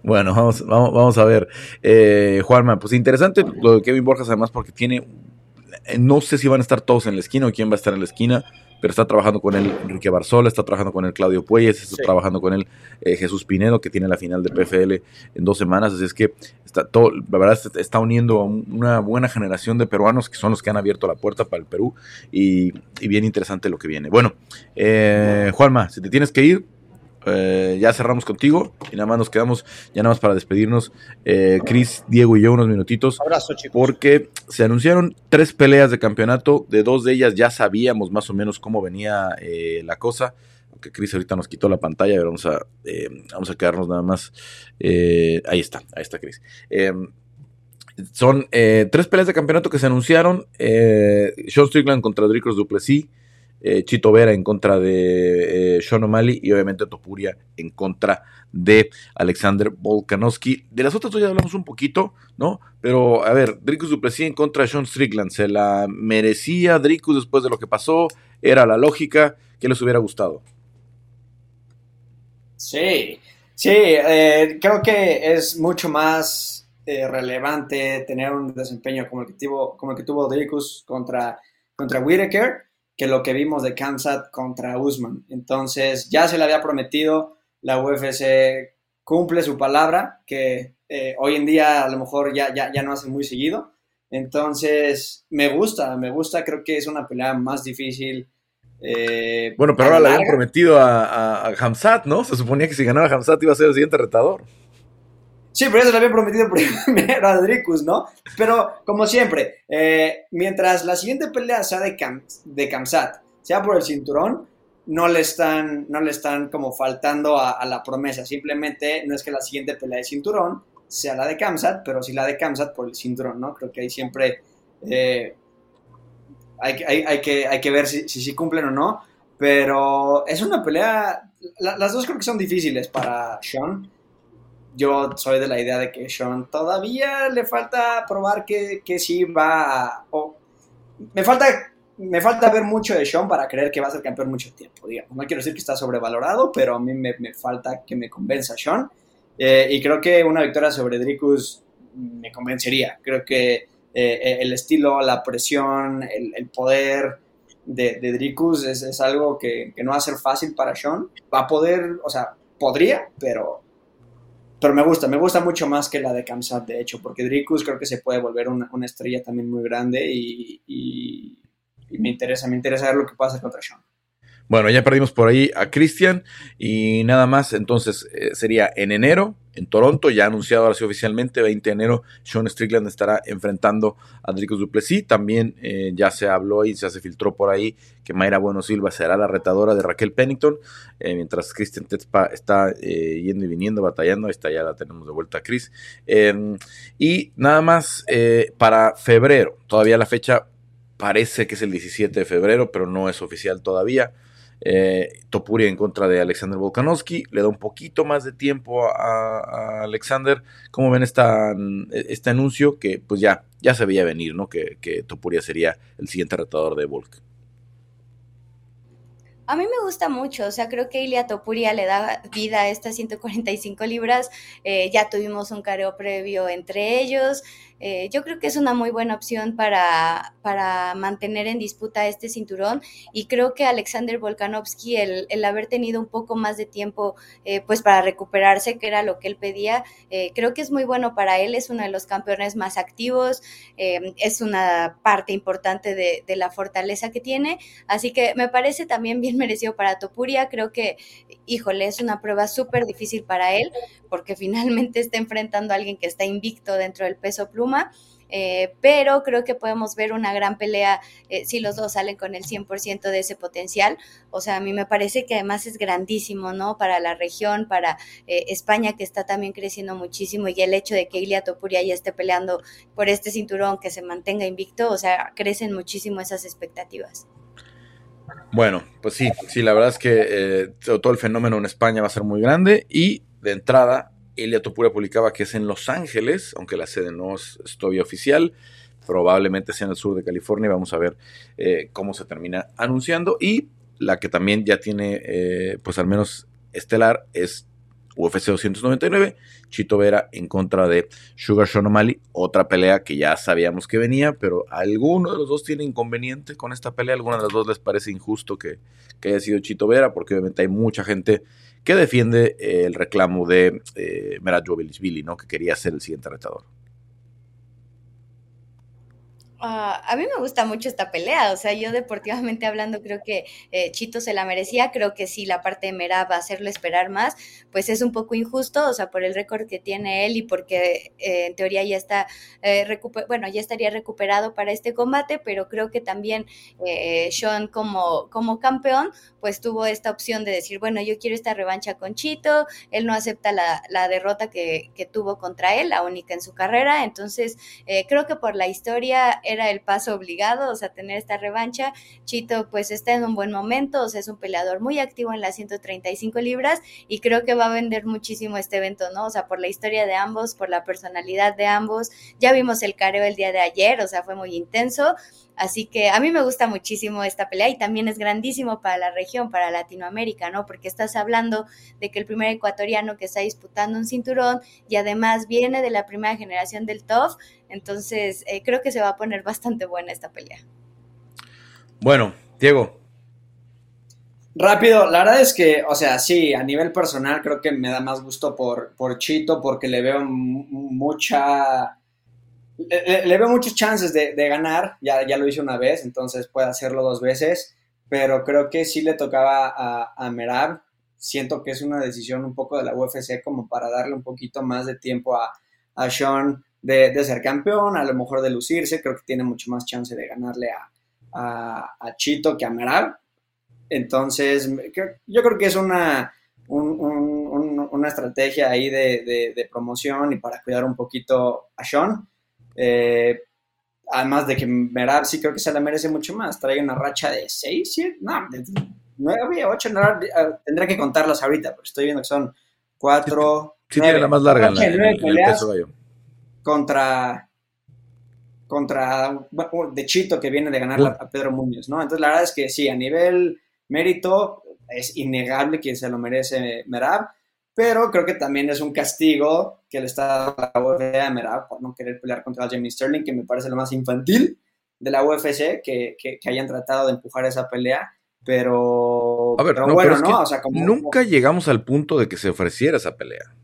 A: Bueno, vamos, vamos, vamos a ver. Eh, Juanma, pues interesante lo de Kevin Borjas, además, porque tiene. No sé si van a estar todos en la esquina o quién va a estar en la esquina pero está trabajando con él Enrique Barzola, está trabajando con él Claudio Puelles, está trabajando con él eh, Jesús Pinedo, que tiene la final de PFL en dos semanas, así es que está todo, la verdad está uniendo a una buena generación de peruanos que son los que han abierto la puerta para el Perú y, bien interesante lo que viene. Bueno, eh, Juanma, si te tienes que ir, eh, ya cerramos contigo y nada más nos quedamos, ya nada más para despedirnos, eh, Cris, Diego y yo unos minutitos.
D: Abrazo, chicos.
A: Porque se anunciaron tres peleas de campeonato, de dos de ellas ya sabíamos más o menos cómo venía eh, la cosa. Aunque Cris ahorita nos quitó la pantalla, pero vamos a, vamos a quedarnos nada más. ahí está, ahí está Cris. son tres peleas de campeonato que se anunciaron. Sean Strickland contra Dricos Duplessis. Eh, Chito Vera en contra de eh, Sean O'Malley y obviamente Topuria en contra de Alexander Volkanovski. De las otras dos ya hablamos un poquito, ¿no? Pero a ver, Dricus Duplessis en contra de Sean Strickland, ¿se la merecía Dricus después de lo que pasó? ¿Era la lógica? ¿Qué les hubiera gustado?
C: Sí, sí, eh, creo que es mucho más relevante tener un desempeño como el que tuvo, como el que tuvo Dricus contra, contra Whitaker que lo que vimos de Kamsat contra Usman. Entonces ya se le había prometido, la UFC cumple su palabra, que eh, hoy en día a lo mejor ya, ya, ya no hace muy seguido. Entonces me gusta, me gusta, creo que es una pelea más difícil.
A: Eh, bueno, pero ahora le habían prometido a, a, Hamzat, ¿no? Se suponía que si ganaba Hamzat iba a ser el siguiente retador.
C: Sí, pero eso le había prometido primero a Dricus, ¿no? Pero, como siempre, eh, mientras la siguiente pelea sea de, de Kamsat, sea por el cinturón, no le están, no le están como faltando a, la promesa. Simplemente no es que la siguiente pelea de cinturón sea la de Kamsat, pero sí la de Kamsat por el cinturón, ¿no? Creo que ahí siempre eh, hay, hay, que, hay que ver si, si, cumplen o no. Pero es una pelea, las dos creo que son difíciles para Sean yo soy de la idea de que Sean todavía le falta probar que, que sí va o me falta me falta ver mucho de Sean para creer que va a ser campeón mucho tiempo, digamos. No quiero decir que está sobrevalorado, pero a mí me, me falta que me convenza Sean. Eh, y creo que una victoria sobre Dricus me convencería. Creo que eh, el estilo, la presión, el, poder de, de Dricus es, es algo que, que, no va a ser fácil para Sean. Va a poder, o sea, podría, pero pero me gusta, me gusta mucho más que la de Kamsat, de hecho, porque Dricus creo que se puede volver una, estrella también muy grande y, y, me interesa, me interesa ver lo que hacer contra Sean.
A: Bueno, ya perdimos por ahí a Christian y nada más, entonces eh, sería en enero en Toronto, ya anunciado ahora sí oficialmente, 20 de enero, Sean Strickland estará enfrentando a Dricus Duplessis. También eh, ya se habló y se filtró por ahí que Mayra Bueno Silva será la retadora de Raquel Pennington, eh, mientras Christian Tetzpa está yendo y viniendo, batallando. Ahí está, ya la tenemos de vuelta a Chris. Em, y nada más para febrero, todavía la fecha parece que es el 17 de febrero, pero no es oficial todavía. Eh, Topuria en contra de Alexander Volkanovski. Le da un poquito más de tiempo a, Alexander. ¿Cómo ven esta, este anuncio? Que pues ya, ya se veía venir, ¿no? Que, que Topuria sería el siguiente retador de Volk.
B: A mí me gusta mucho, o sea, creo que Ilia Topuria le da vida a estas 145 libras. Eh, ya tuvimos un careo previo entre ellos. Eh, yo creo que es una muy buena opción para, para, mantener en disputa este cinturón. Y creo que Alexander Volkanovski, el, el haber tenido un poco más de tiempo eh, pues para recuperarse, que era lo que él pedía, eh, creo que es muy bueno para él, es uno de los campeones más activos, es una parte importante de, de, la fortaleza que tiene, así que me parece también bien merecido para Topuria. Creo que, híjole, es una prueba súper difícil para él, porque finalmente está enfrentando a alguien que está invicto dentro del peso pluma. Eh, pero creo que podemos ver una gran pelea eh, si los dos salen con el 100% de ese potencial. O sea, a mí me parece que además es grandísimo, ¿no? Para la región, para eh, España que está también creciendo muchísimo y el hecho de que Ilia Topuria ya esté peleando por este cinturón que se mantenga invicto, o sea, crecen muchísimo esas expectativas.
A: Bueno, pues sí, sí, la verdad es que todo el fenómeno en España va a ser muy grande y de entrada Elia Topura publicaba que es en Los Ángeles, aunque la sede no es, todavía oficial. Probablemente sea en el sur de California. Vamos a ver eh, cómo se termina anunciando. Y la que también ya tiene, eh, pues al menos estelar, es UFC 299. Chito Vera en contra de Sugar Sean Otra pelea que ya sabíamos que venía, pero alguno de los dos tiene inconveniente con esta pelea. Alguna de las dos les parece injusto que, que haya sido Chito Vera, porque obviamente hay mucha gente que defiende eh, el reclamo de eh, Merat ¿no? que quería ser el siguiente retador.
B: Ah, a mí me gusta mucho esta pelea, o sea, yo deportivamente hablando creo que eh, Chito se la merecía, creo que sí, la parte de Merab hacerlo esperar más, pues es un poco injusto, o sea, por el récord que tiene él y porque eh, en teoría ya está, eh, bueno, ya estaría recuperado para este combate, pero creo que también Sean como, como campeón, pues tuvo esta opción de decir, bueno, yo quiero esta revancha con Chito, él no acepta la, la derrota que, que, tuvo contra él, la única en su carrera, entonces creo que por la historia era el paso obligado, o sea, tener esta revancha. Chito pues está en un buen momento, o sea, es un peleador muy activo en las 135 libras y creo que va a vender muchísimo este evento, ¿no? O sea, por la historia de ambos, por la personalidad de ambos. Ya vimos el careo el día de ayer, o sea, fue muy intenso. Así que a mí me gusta muchísimo esta pelea y también es grandísimo para la región, para Latinoamérica, ¿no? Porque estás hablando de que el primer ecuatoriano que está disputando un cinturón y además viene de la primera generación del TOF, entonces eh, creo que se va a poner bastante buena esta pelea.
A: Bueno, Diego.
C: Rápido, la verdad es que, o sea, sí, a nivel personal creo que me da más gusto por, por Chito porque le veo mucha le, veo muchas chances de, ganar, ya, ya, lo hice una vez, entonces puede hacerlo dos veces, pero creo que sí le tocaba a, a Merab. Siento que es una decisión un poco de la UFC como para darle un poquito más de tiempo a, a Sean de, ser campeón, a lo mejor de lucirse, creo que tiene mucho más chance de ganarle a, a, Chito que a Merab. Entonces, yo creo que es una, una estrategia ahí de, de promoción y para cuidar un poquito a Sean eh, además de que Merab sí creo que se la merece mucho más. Trae una racha de 6, 7, no, de 9, 8, no, tendré que contarlas ahorita, pero estoy viendo que son 4.
A: Sí, tiene la más larga en, la, en, el peso
C: Contra, contra de Chito que viene de ganar a Pedro Muñoz, ¿no? Entonces la verdad es que sí, a nivel mérito es innegable que se lo merece Merab pero creo que también es un castigo que le está dando la UFC a por no querer pelear contra Jamie Sterling, que me parece lo más infantil de la UFC, que, que, hayan tratado de empujar esa pelea, pero,
A: a ver, pero bueno, ¿no? O sea, como, nunca llegamos al punto de que se ofreciera esa pelea,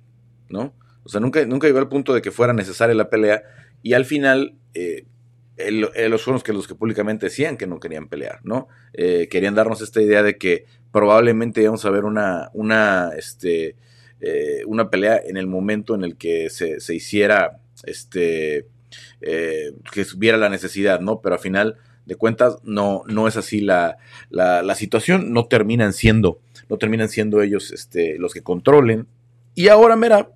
A: ¿no? O sea, nunca, nunca llegó al punto de que fuera necesaria la pelea y al final... Eh, los fueron los que los que públicamente decían que no querían pelear, ¿no? Eh, querían darnos esta idea de que probablemente íbamos a ver una, una, este, eh, una pelea en el momento en el que se, hiciera, este, eh, que hubiera la necesidad, ¿no? Pero al final de cuentas no, no es así la, la, situación, no terminan siendo, no terminan siendo ellos este, los que controlen. Y ahora, mira,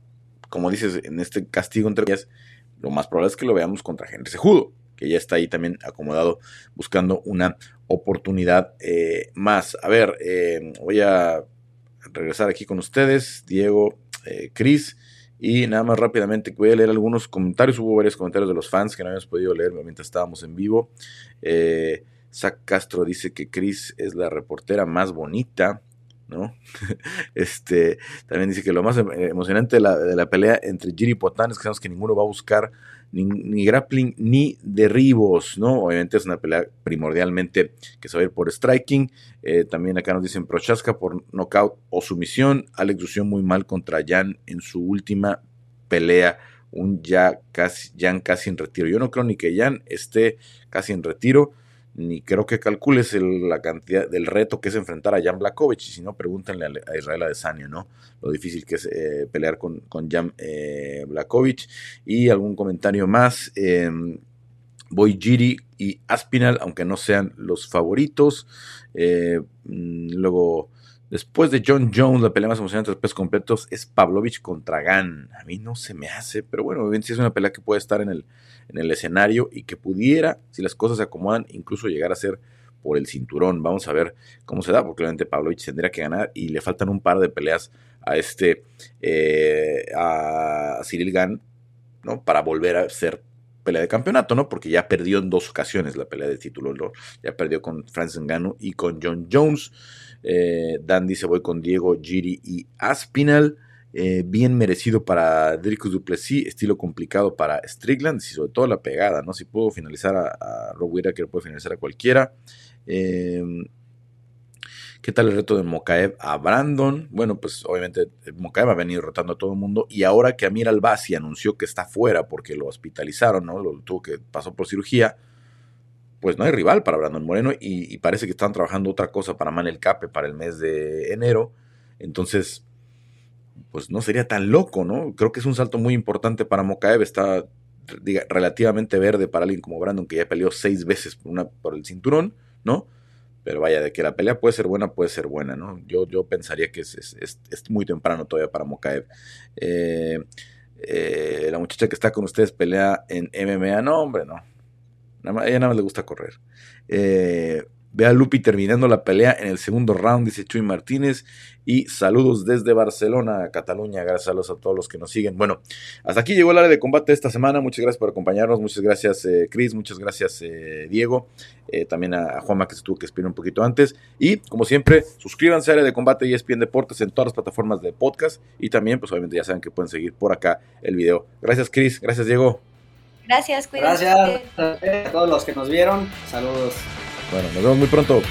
A: como dices, en este castigo entre ellas, lo más probable es que lo veamos contra Henry Sejudo, que ya está ahí también acomodado buscando una oportunidad eh, más. A ver, voy a regresar aquí con ustedes, Diego, eh, Cris. Y nada más rápidamente voy a leer algunos comentarios. Hubo varios comentarios de los fans que no habíamos podido leer mientras estábamos en vivo. Eh, Zach Castro dice que Cris es la reportera más bonita. ¿no? este, también dice que lo más emocionante de la, de la pelea entre Giri y Potán es que sabemos que ninguno va a buscar ni, grappling ni derribos, ¿no? Obviamente es una pelea primordialmente que se va a ir por striking. Eh, también acá nos dicen Prochaska por knockout o sumisión. Alex lució muy mal contra Jan en su última pelea. Un ya casi, Jan casi en retiro. Yo no creo ni que Jan esté casi en retiro. Ni creo que calcules la cantidad del reto que es enfrentar a Jan Blakovic, y si no, pregúntenle a, Israel Adesanya, ¿no? Lo difícil que es eh, pelear con, con Jan eh. Y algún comentario más. Eh, Boy Giri y Aspinal, aunque no sean los favoritos. Eh, mm, luego, después de John Jones, la pelea más emocionante de los pesos completos es Pavlovich contra Gan. A mí no se me hace, pero bueno, si es una pelea que puede estar en el, en el escenario y que pudiera, si las cosas se acomodan, incluso llegar a ser por el cinturón. Vamos a ver cómo se da, porque obviamente Pavlovich tendría que ganar y le faltan un par de peleas a este, eh, a Cyril Gan, ¿no? Para volver a ser pelea de campeonato, ¿no? Porque ya perdió en dos ocasiones la pelea de título, ¿no? Ya perdió con Francis Ngannou y con John Jones. Eh, Dan dice, voy con Diego, Giri y Aspinal. Eh, bien merecido para Dricus Duplessis, estilo complicado para Strickland, y sobre todo la pegada, ¿no? Si puedo finalizar a, a Rob Whittaker, puede finalizar a cualquiera. Eh, ¿Qué tal el reto de Mokaev a Brandon? Bueno, pues obviamente Mokaev ha venido rotando a todo el mundo y ahora que Amir Albasi anunció que está fuera porque lo hospitalizaron, ¿no? Lo tuvo que pasó por cirugía, pues no hay rival para Brandon Moreno y, parece que están trabajando otra cosa para Manel Cape para el mes de enero. Entonces, pues no sería tan loco, ¿no? Creo que es un salto muy importante para Mokaev. Está relativamente verde para alguien como Brandon, que ya peleó seis veces por, una, por el cinturón, ¿no? Pero vaya, de que la pelea puede ser buena, puede ser buena, ¿no? Yo, yo pensaría que es, muy temprano todavía para Mokaev. Eh, eh, la muchacha que está con ustedes pelea en MMA, no, hombre, no. Nada ella nada más le gusta correr. Eh, Ve a Lupi terminando la pelea en el segundo round, dice Chuy Martínez. Y saludos desde Barcelona, Cataluña. Gracias a, todos los que nos siguen. Bueno, hasta aquí llegó el área de combate esta semana. Muchas gracias por acompañarnos. Muchas gracias, eh, Chris. Muchas gracias, eh, Diego. Eh, también a, Juanma, que se tuvo que esperar un poquito antes. Y, como siempre, suscríbanse a área de combate y ESPN Deportes en todas las plataformas de podcast. Y también, pues obviamente, ya saben que pueden seguir por acá el video. Gracias, Chris. Gracias, Diego.
B: Gracias, cuídense.
C: Gracias a todos los que nos vieron. Saludos.
A: Bueno, nos vemos muy pronto.